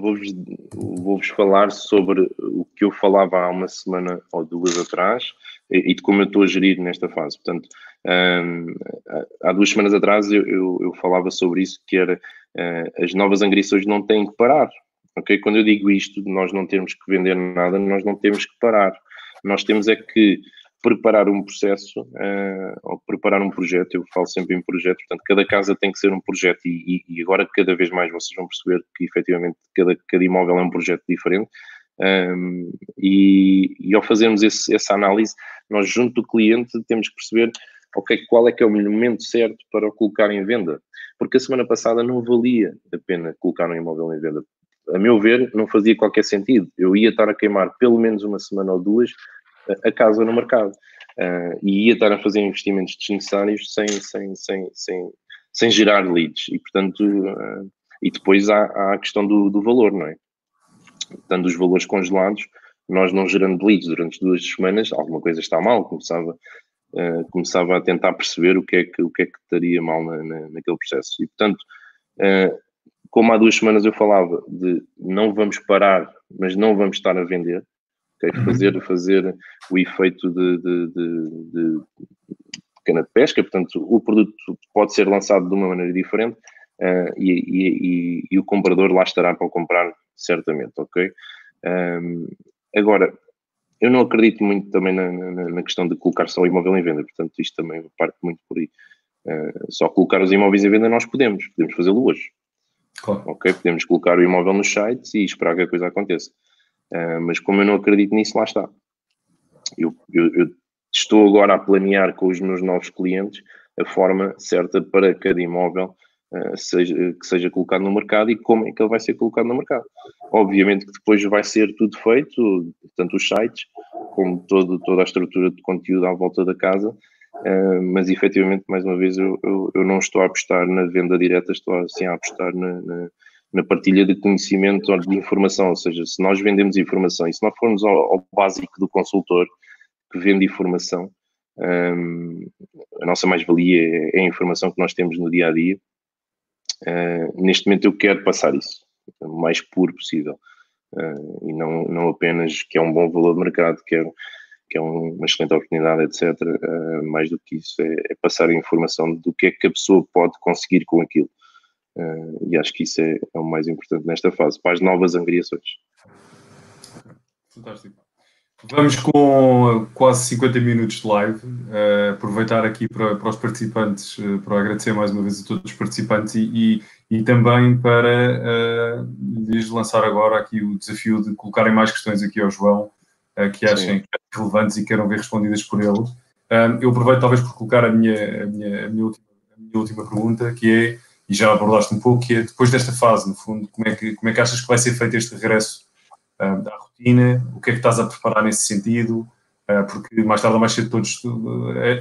vou vou falar sobre o que eu falava há uma semana ou duas atrás e, e de como eu estou a gerir nesta fase. Portanto, um, há duas semanas atrás eu, eu, eu, falava sobre isso, que era uh, as novas angariações não têm que parar. Okay? Quando eu digo isto, nós não temos que vender nada, nós não temos que parar. Nós temos é que preparar um processo uh, ou preparar um projeto, eu falo sempre em projeto, portanto, cada casa tem que ser um projeto e, e, agora cada vez mais vocês vão perceber que efetivamente cada, cada imóvel é um projeto diferente um, e, e, ao fazermos esse, essa análise, nós junto do cliente temos que perceber ok, qual é que é o momento certo para o colocar em venda. Porque a semana passada não valia a pena colocar um imóvel em venda. A meu ver, não fazia qualquer sentido. Eu ia estar a queimar pelo menos uma semana ou duas a casa no mercado. Uh, e ia estar a fazer investimentos desnecessários sem, sem, sem, sem, sem gerar leads. E, portanto, uh, e depois há, há a questão do, do valor, não é? Estando os valores congelados, nós não gerando leads durante duas semanas, alguma coisa está mal, começava uh, começava a tentar perceber o que é que, o que, é que estaria mal na, na, naquele processo. E, portanto, como há duas semanas eu falava de não vamos parar, mas não vamos estar a vender, okay? Uhum. fazer, fazer o efeito de, de, de, de cana de pesca, portanto, o produto pode ser lançado de uma maneira diferente uh, e, e, e, e, o comprador lá estará para comprar certamente, ok? Um, agora, eu não acredito muito também na, na, na, questão de colocar só o imóvel em venda, portanto, isto também parte muito por aí. Uh, só colocar os imóveis em venda nós podemos, podemos fazê-lo hoje. Claro. Ok? Podemos colocar o imóvel nos sites e esperar que a coisa aconteça. Uh, mas como eu não acredito nisso, lá está. Eu, eu, eu, estou agora a planear com os meus novos clientes a forma certa para cada imóvel uh, seja, que seja colocado no mercado e como é que ele vai ser colocado no mercado. Obviamente que depois vai ser tudo feito, tanto os sites como todo, toda a estrutura de conteúdo à volta da casa, uh, mas efetivamente, mais uma vez, eu, eu, eu, não estou a apostar na venda direta, estou assim a apostar na, na, na, partilha de conhecimento ou de informação, ou seja, se nós vendemos informação e se nós formos ao, ao básico do consultor que vende informação, um, a nossa mais-valia é, é a informação que nós temos no dia a dia. Uh, neste momento eu quero passar isso o mais puro possível. Uh, e não, não apenas que é um bom valor de mercado, que é, que é uma excelente oportunidade, etc. Uh, mais do que isso, é, é, passar a informação do que é que a pessoa pode conseguir com aquilo. Uh, e acho que isso é, é, o mais importante nesta fase, para as novas angriações. Fantástico. Vamos com quase 50 minutos de live. Uh, aproveitar aqui para, para os participantes, uh, para agradecer mais uma vez a todos os participantes e, e, e também para uh, lançar agora aqui o desafio de colocarem mais questões aqui ao João que achem Sim. relevantes e queiram ver respondidas por ele. eu aproveito talvez por colocar a minha, a minha, a minha, última, a minha última pergunta, que é, e já abordaste um pouco, que é depois desta fase, no fundo, como é que, como é que achas que vai ser feito este regresso da rotina, o que é que estás a preparar nesse sentido, uh, porque mais tarde ou mais cedo todos,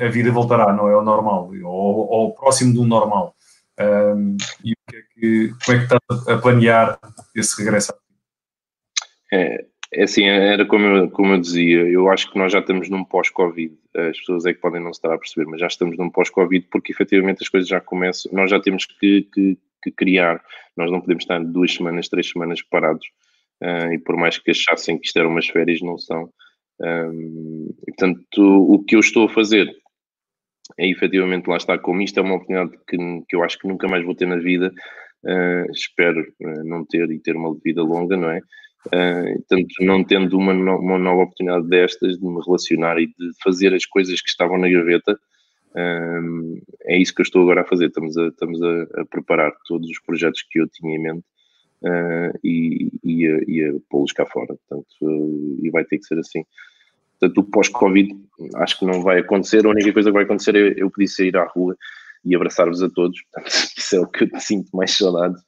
a, a, vida voltará, não é o normal, ou, ou próximo do normal. E que é que, como é que estás a planear esse regresso? É, é assim, era como eu, como eu dizia, eu acho que nós já estamos num pós-Covid, as pessoas é que podem não estar a perceber, mas já estamos num pós-Covid porque efetivamente as coisas já começam, nós já temos que, que, que criar, nós não podemos estar duas semanas, três semanas parados uh, e por mais que achassem que isto eram umas férias, não são. Um, portanto, o que eu estou a fazer é efetivamente lá estar como isto é uma oportunidade que, que eu acho que nunca mais vou ter na vida. Uh, espero uh, não ter e ter uma vida longa, não é? Uh, portanto, não tendo uma, no, uma nova oportunidade destas de me relacionar e de fazer as coisas que estavam na gaveta, uh, é isso que eu estou agora a fazer. Estamos a, estamos a, a preparar todos os projetos que eu tinha em mente uh, e, e, a, e a pô-los cá fora. Portanto, e vai ter que ser assim. Portanto, o pós-Covid acho que não vai acontecer. A única coisa que vai acontecer é eu poder sair à rua e abraçar-vos a todos. Portanto, *laughs* isso é o que eu sinto mais saudades.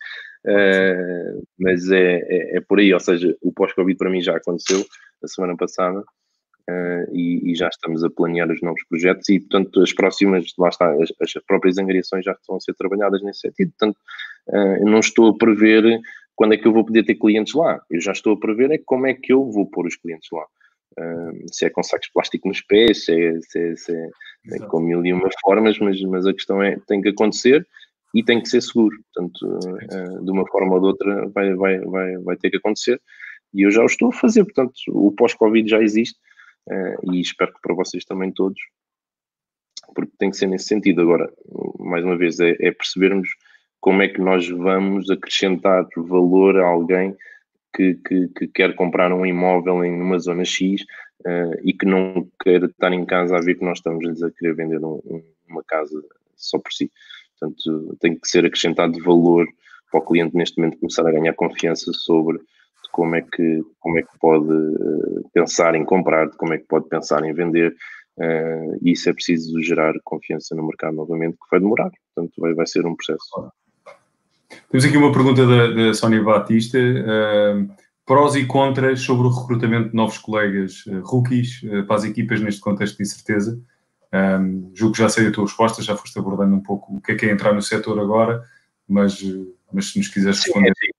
Uh, mas é, é, é, por aí, ou seja, o pós-Covid para mim já aconteceu a semana passada uh, e, e, já estamos a planear os novos projetos e, portanto, as próximas, lá está, as, as próprias angariações já estão a ser trabalhadas nesse sentido. Portanto, uh, eu não estou a prever quando é que eu vou poder ter clientes lá, eu já estou a prever é como é que eu vou pôr os clientes lá. se é com sacos de plástico nos pés, se é, se é, se é, é com mil e uma formas, mas, mas a questão é, tem que acontecer e tem que ser seguro. Portanto, uh, de uma forma ou de outra vai, vai, vai, vai ter que acontecer e eu já o estou a fazer. Portanto, o pós-Covid já existe uh, e espero que para vocês também todos, porque tem que ser nesse sentido. Agora, mais uma vez, é, é percebermos como é que nós vamos acrescentar valor a alguém que, que, que, quer comprar um imóvel em uma zona X uh, e que não quer estar em casa a ver que nós estamos a querer vender um, um, uma casa só por si. Portanto, tem que ser acrescentado valor para o cliente neste momento começar a ganhar confiança sobre como é que, como é que pode uh, pensar em comprar, como é que pode pensar em vender. Uh, e isso é preciso gerar confiança no mercado novamente, que vai demorar. Portanto, vai, vai ser um processo. Temos aqui uma pergunta da, da Sónia Batista. Uh, prós e contras sobre o recrutamento de novos colegas rookies para as equipas neste contexto de incerteza. Um, julgo que já sei a tua resposta, já foste abordando um pouco o que é que é entrar no setor agora, mas, mas se nos quiseres responder. Sim,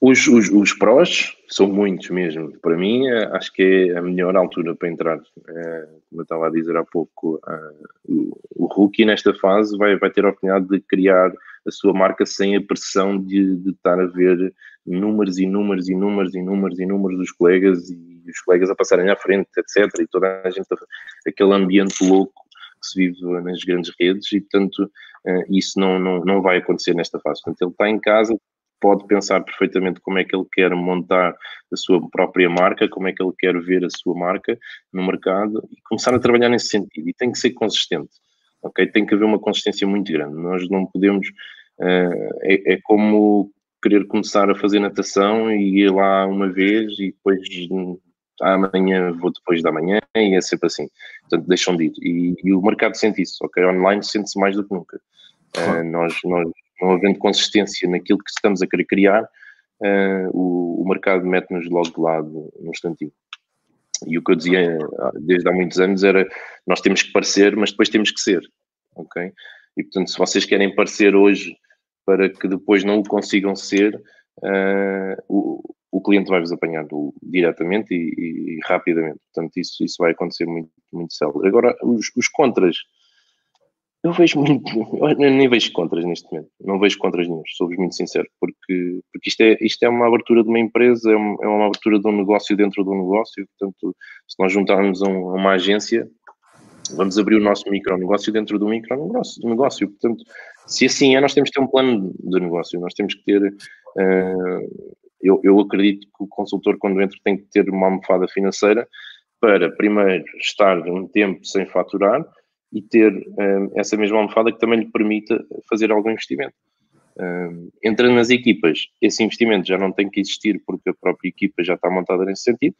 Os, os, os, prós são muitos mesmo. Para mim, é, acho que é a melhor altura para entrar. É, como eu estava a dizer há pouco, o, o rookie nesta fase vai, vai ter a oportunidade de criar a sua marca sem a pressão de, de estar a ver números e números e números e números e números dos colegas e os colegas a passarem à frente, etc. E toda a gente, aquele ambiente louco que se vive nas grandes redes e, portanto, eh, isso não, não, não vai acontecer nesta fase. Portanto, ele está em casa, pode pensar perfeitamente como é que ele quer montar a sua própria marca, como é que ele quer ver a sua marca no mercado e começar a trabalhar nesse sentido. E tem que ser consistente, ok? Tem que haver uma consistência muito grande. Nós não podemos. Uh, é, é, como querer começar a fazer natação e ir lá uma vez e depois amanhã vou depois da manhã e é sempre assim. Portanto, deixam de ir. E, e o mercado sente isso, ok? Online sente-se mais do que nunca. Uh, nós, nós, não havendo consistência naquilo que estamos a querer criar, uh, o, o, mercado mete-nos logo de lado num instantinho. E o que eu dizia desde há muitos anos era: nós temos que parecer, mas depois temos que ser, ok? E portanto, se vocês querem parecer hoje para que depois não o consigam ser, uh, o, o cliente vai-vos apanhar do, diretamente e, e, rapidamente. Portanto, isso, isso vai acontecer muito, muito célebre. Agora, os, os contras, eu vejo muito, *laughs* eu nem vejo contras neste momento, não vejo contras nenhum, sou-vos muito sincero, porque, porque isto, é, isto é uma abertura de uma empresa, é uma, é uma abertura de um negócio dentro de um negócio, portanto, se nós juntarmos a, um, uma agência, vamos abrir o nosso micronegócio dentro do micronegócio, negócio. portanto, se assim é, nós temos que ter um plano de negócio, nós temos que ter uh, eu, eu acredito que o consultor, quando entra, tem que ter uma almofada financeira para, primeiro, estar um tempo sem faturar e ter um, essa mesma almofada que também lhe permita fazer algum investimento. Um, entrando nas equipas, esse investimento já não tem que existir porque a própria equipa já está montada nesse sentido,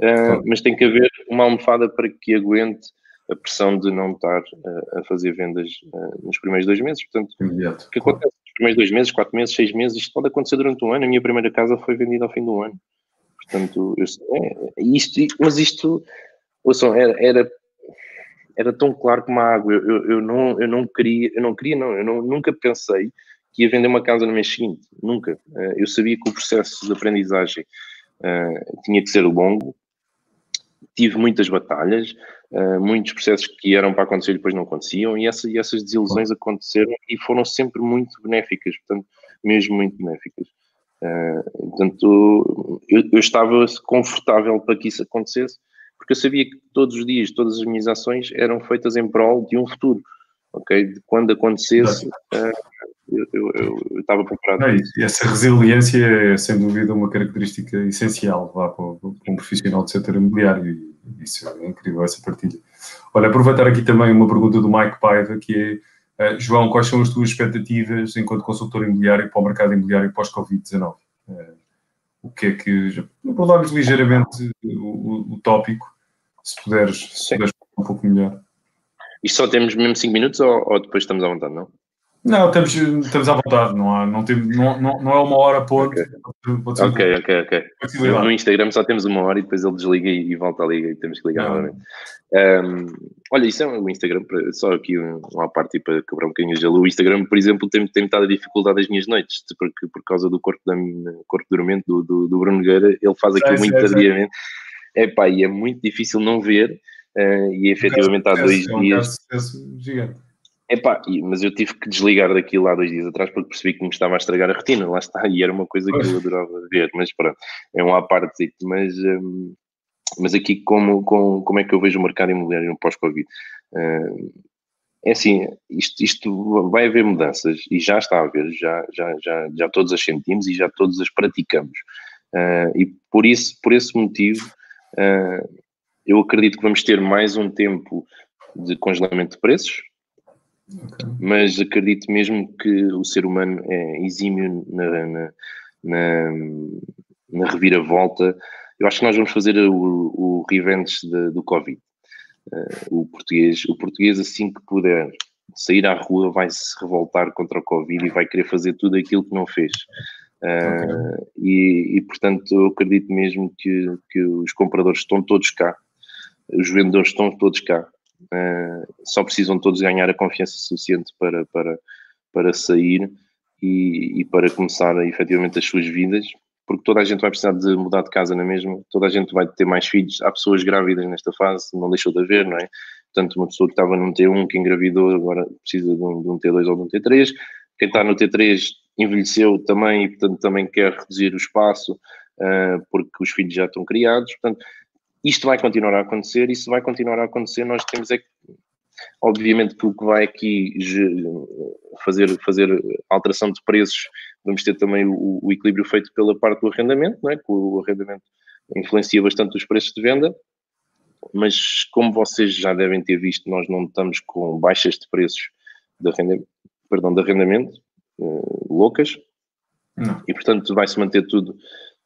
uh, mas tem que haver uma almofada para que aguente a pressão de não estar uh, a fazer vendas uh, nos primeiros dois meses. Portanto, o que acontece primeiros dois meses, quatro meses, seis meses, isto pode acontecer durante um ano. A minha primeira casa foi vendida ao fim do ano. Portanto, eu, é, isto, mas isto, ouçam, era, era, era tão claro como a água. Eu, eu, eu, não, eu não queria, eu não queria, não, eu não, nunca pensei que ia vender uma casa no mês seguinte, nunca. Eh, eu sabia que o processo de aprendizagem uh, tinha que ser longo, tive muitas batalhas, uh, muitos processos que eram para acontecer e depois não aconteciam, e, essa, e essas desilusões aconteceram e foram sempre muito benéficas, portanto, mesmo muito benéficas. Uh, portanto, eu, eu, estava confortável para que isso acontecesse, porque eu sabia que todos os dias, todas as minhas ações eram feitas em prol de um futuro, ok? De quando acontecesse, uh, eu, estava preparado. É essa resiliência é, sem dúvida, uma característica essencial lá para, para um profissional do setor imobiliário e isso é incrível, essa partilha. Olha, aproveitar aqui também uma pergunta do Mike Paiva, que é, uh, João, quais são as tuas expectativas enquanto consultor imobiliário para o mercado imobiliário pós-Covid-19? Uh, o que é que... Abordámos ligeiramente o, o, o, tópico, se puderes, se puderes um pouco melhor. Isto só temos mesmo 5 minutos ou, ou depois estamos à vontade, não? Não, estamos, estamos à vontade, não, há, não, tem, não, não, não é uma hora ponto. Ok, ok, ok. okay. No Instagram só temos uma hora e depois ele desliga e, e volta a liga e temos que ligar novamente. Um, olha, isso é o Instagram, só aqui uma parte para quebrar um bocadinho o gelo. O Instagram, por exemplo, tem, tem estado a dificuldade das minhas noites, porque por causa do corpo, da, corpo de dormimento do, do, do Bruno Nogueira, ele faz aquilo muito tardiamente. É pá, e é muito difícil não ver, uh, e efetivamente há dois é um dias. gigante Epá, mas eu tive que desligar daquilo há dois dias atrás porque percebi que me estava a estragar a retina, lá está, e era uma coisa que eu adorava ver, mas pronto, é um à parte, mas, um, mas aqui como, como, como é que eu vejo o mercado imobiliário no pós-Covid? Uh, é assim, isto, isto vai haver mudanças e já está a haver, já, já, já, já todos as sentimos e já todos as praticamos. Uh, e por isso, por esse motivo, uh, eu acredito que vamos ter mais um tempo de congelamento de preços, Okay. Mas acredito mesmo que o ser humano é exímio na, na, na, na reviravolta. Eu acho que nós vamos fazer o, o revenge de, do Covid. Uh, o, português, o português, assim que puder sair à rua, vai se revoltar contra o Covid e vai querer fazer tudo aquilo que não fez. Uh, okay. e, e, portanto, eu acredito mesmo que, que os compradores estão todos cá, os vendedores estão todos cá. Uh, só precisam todos ganhar a confiança suficiente para, para, para sair e, e, para começar efetivamente as suas vidas, porque toda a gente vai precisar de mudar de casa na mesma, toda a gente vai ter mais filhos, há pessoas grávidas nesta fase, não deixou de haver, não é? Portanto, uma pessoa que estava num T1, que engravidou, agora precisa de um, de um T2 ou de um T3, quem está no T3 envelheceu também e, portanto, também quer reduzir o espaço, uh, porque os filhos já estão criados, portanto, isto vai continuar a acontecer e se vai continuar a acontecer, nós temos é que, obviamente, que o que vai aqui fazer, fazer alteração de preços, vamos ter também o, o equilíbrio feito pela parte do arrendamento, não é? que o arrendamento influencia bastante os preços de venda, mas como vocês já devem ter visto, nós não estamos com baixas de preços de arrendamento, perdão, de arrendamento uh, loucas, não. e portanto vai-se manter tudo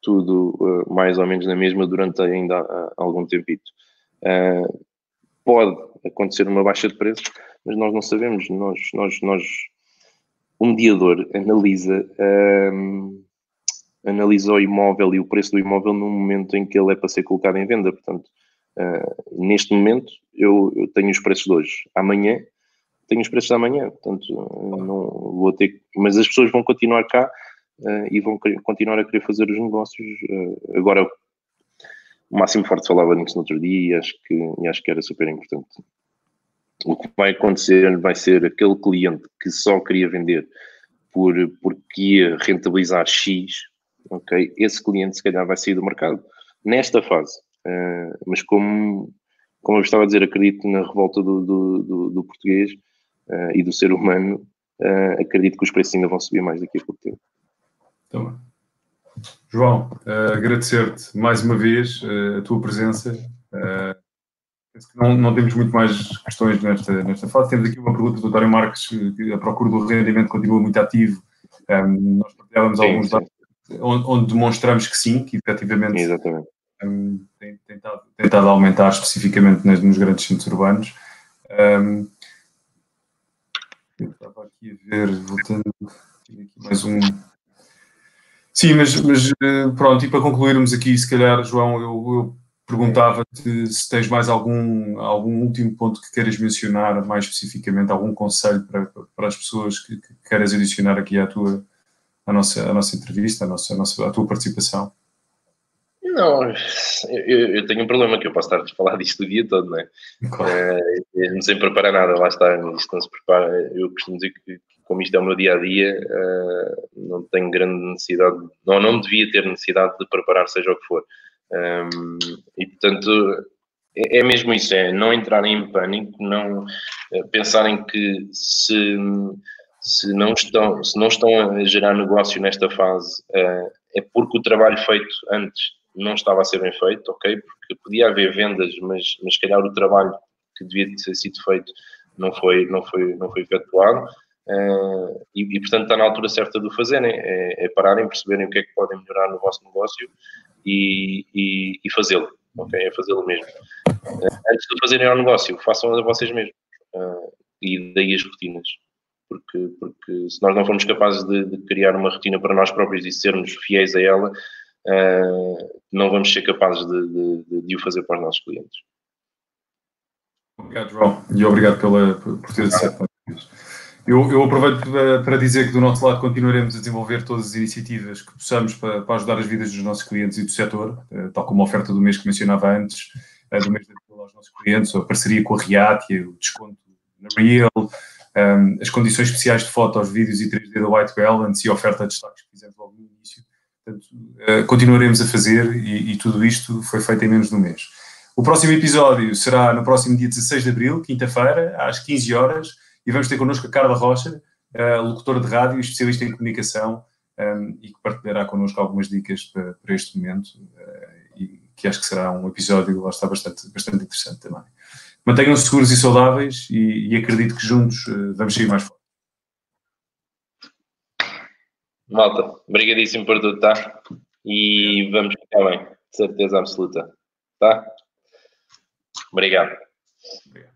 tudo uh, mais ou menos na mesma durante ainda uh, algum tempito. Uh, pode acontecer uma baixa de preços, mas nós não sabemos. Nós, nós, nós o mediador analisa, um, analisa o imóvel e o preço do imóvel no momento em que ele é para ser colocado em venda. Portanto, uh, neste momento eu, eu, tenho os preços de hoje. Amanhã tenho os preços da manhã. Portanto, não vou ter. Mas as pessoas vão continuar cá uh, e vão continuar a querer fazer os negócios. Uh, agora, o Máximo Forte falava nisso no outro dia e acho que, e acho que era super importante. O que vai acontecer vai ser aquele cliente que só queria vender por, porque ia rentabilizar X, ok? Esse cliente se calhar vai sair do mercado nesta fase. Uh, mas como, como eu estava a dizer, acredito na revolta do, do, do, do português uh, e do ser humano, uh, acredito que os preços ainda vão subir mais daqui a pouco tempo. Então, João, uh, agradecer-te mais uma vez uh, a tua presença. Uh, não, não, temos muito mais questões nesta, nesta fase. Temos aqui uma pergunta do Dário Marques, que a procura do rendimento continua muito ativo. Um, ehm, nós partilhávamos sim, alguns sim. dados onde, onde, demonstramos que sim, que efetivamente um, ehm, tem, tentado, tentado aumentar especificamente nas, nos grandes centros urbanos. Um, ehm, eu estava aqui a ver, voltando aqui mais um. Sim, mas, mas, eh, pronto, e para concluirmos aqui, se calhar, João, eu, eu perguntava-te se tens mais algum, algum último ponto que queiras mencionar, mais especificamente, algum conselho para, para as pessoas que, que queiras adicionar aqui à tua à nossa, à nossa entrevista, à, nossa, à, nossa, à tua participação. Não, eu, eu, tenho um problema que eu posso estar a falar disto o dia todo, não é? Claro. Não sei preparar nada, lá está, isto não se prepara. Eu costumo dizer que como isto é o meu dia a dia, uh, não tenho grande necessidade, não, não devia ter necessidade de preparar seja o que for. Um, e portanto, é, é mesmo isso, é não entrarem em pânico, não é, pensarem que se, se, não estão, se não estão a gerar negócio nesta fase é, é porque o trabalho feito antes não estava a ser bem feito, ok? Porque podia haver vendas, mas, mas calhar o trabalho que devia ter sido feito não foi, não foi, não foi efetuado. Uh, e, portanto está na altura certa de o fazerem, é, é pararem, perceberem o que é que podem melhorar no vosso negócio e, e, e fazê-lo, ok? É fazê-lo mesmo. Uh, antes de fazerem ao negócio, façam a vocês mesmos uh, e daí as rotinas. Porque, porque se nós não formos capazes de, de, criar uma rotina para nós próprios e sermos fiéis a ela, não vamos ser capazes de, de, de o fazer para os nossos clientes. Obrigado, João, e obrigado pela, por ter aceito. Eu, eu, aproveito para dizer que do nosso lado continuaremos a desenvolver todas as iniciativas que possamos para, para ajudar as vidas dos nossos clientes e do setor, eh, tal como a oferta do mês que mencionava antes, eh, do mês de abril aos nossos clientes, a parceria com a Reatia, o desconto na Real, ehm, as condições especiais de foto aos vídeos e 3D da White Balance e a oferta de destaques que fizemos logo no início. Portanto, uh, continuaremos a fazer e, e tudo isto foi feito em menos de um mês. O próximo episódio será no próximo dia 16 de abril, quinta-feira, às 15 horas, e vamos ter connosco a Carla Rocha, locutora de rádio e especialista em comunicação, um, e que partilhará connosco algumas dicas para, para este momento, uh, e que acho que será um episódio, lá está, bastante, bastante interessante também. Mantenham-se seguros e saudáveis, e, e acredito que juntos uh, vamos sair mais fortes. Malta, obrigadíssimo por tudo, tá? E vamos ficar bem, certeza absoluta, tá? Obrigado. Obrigado.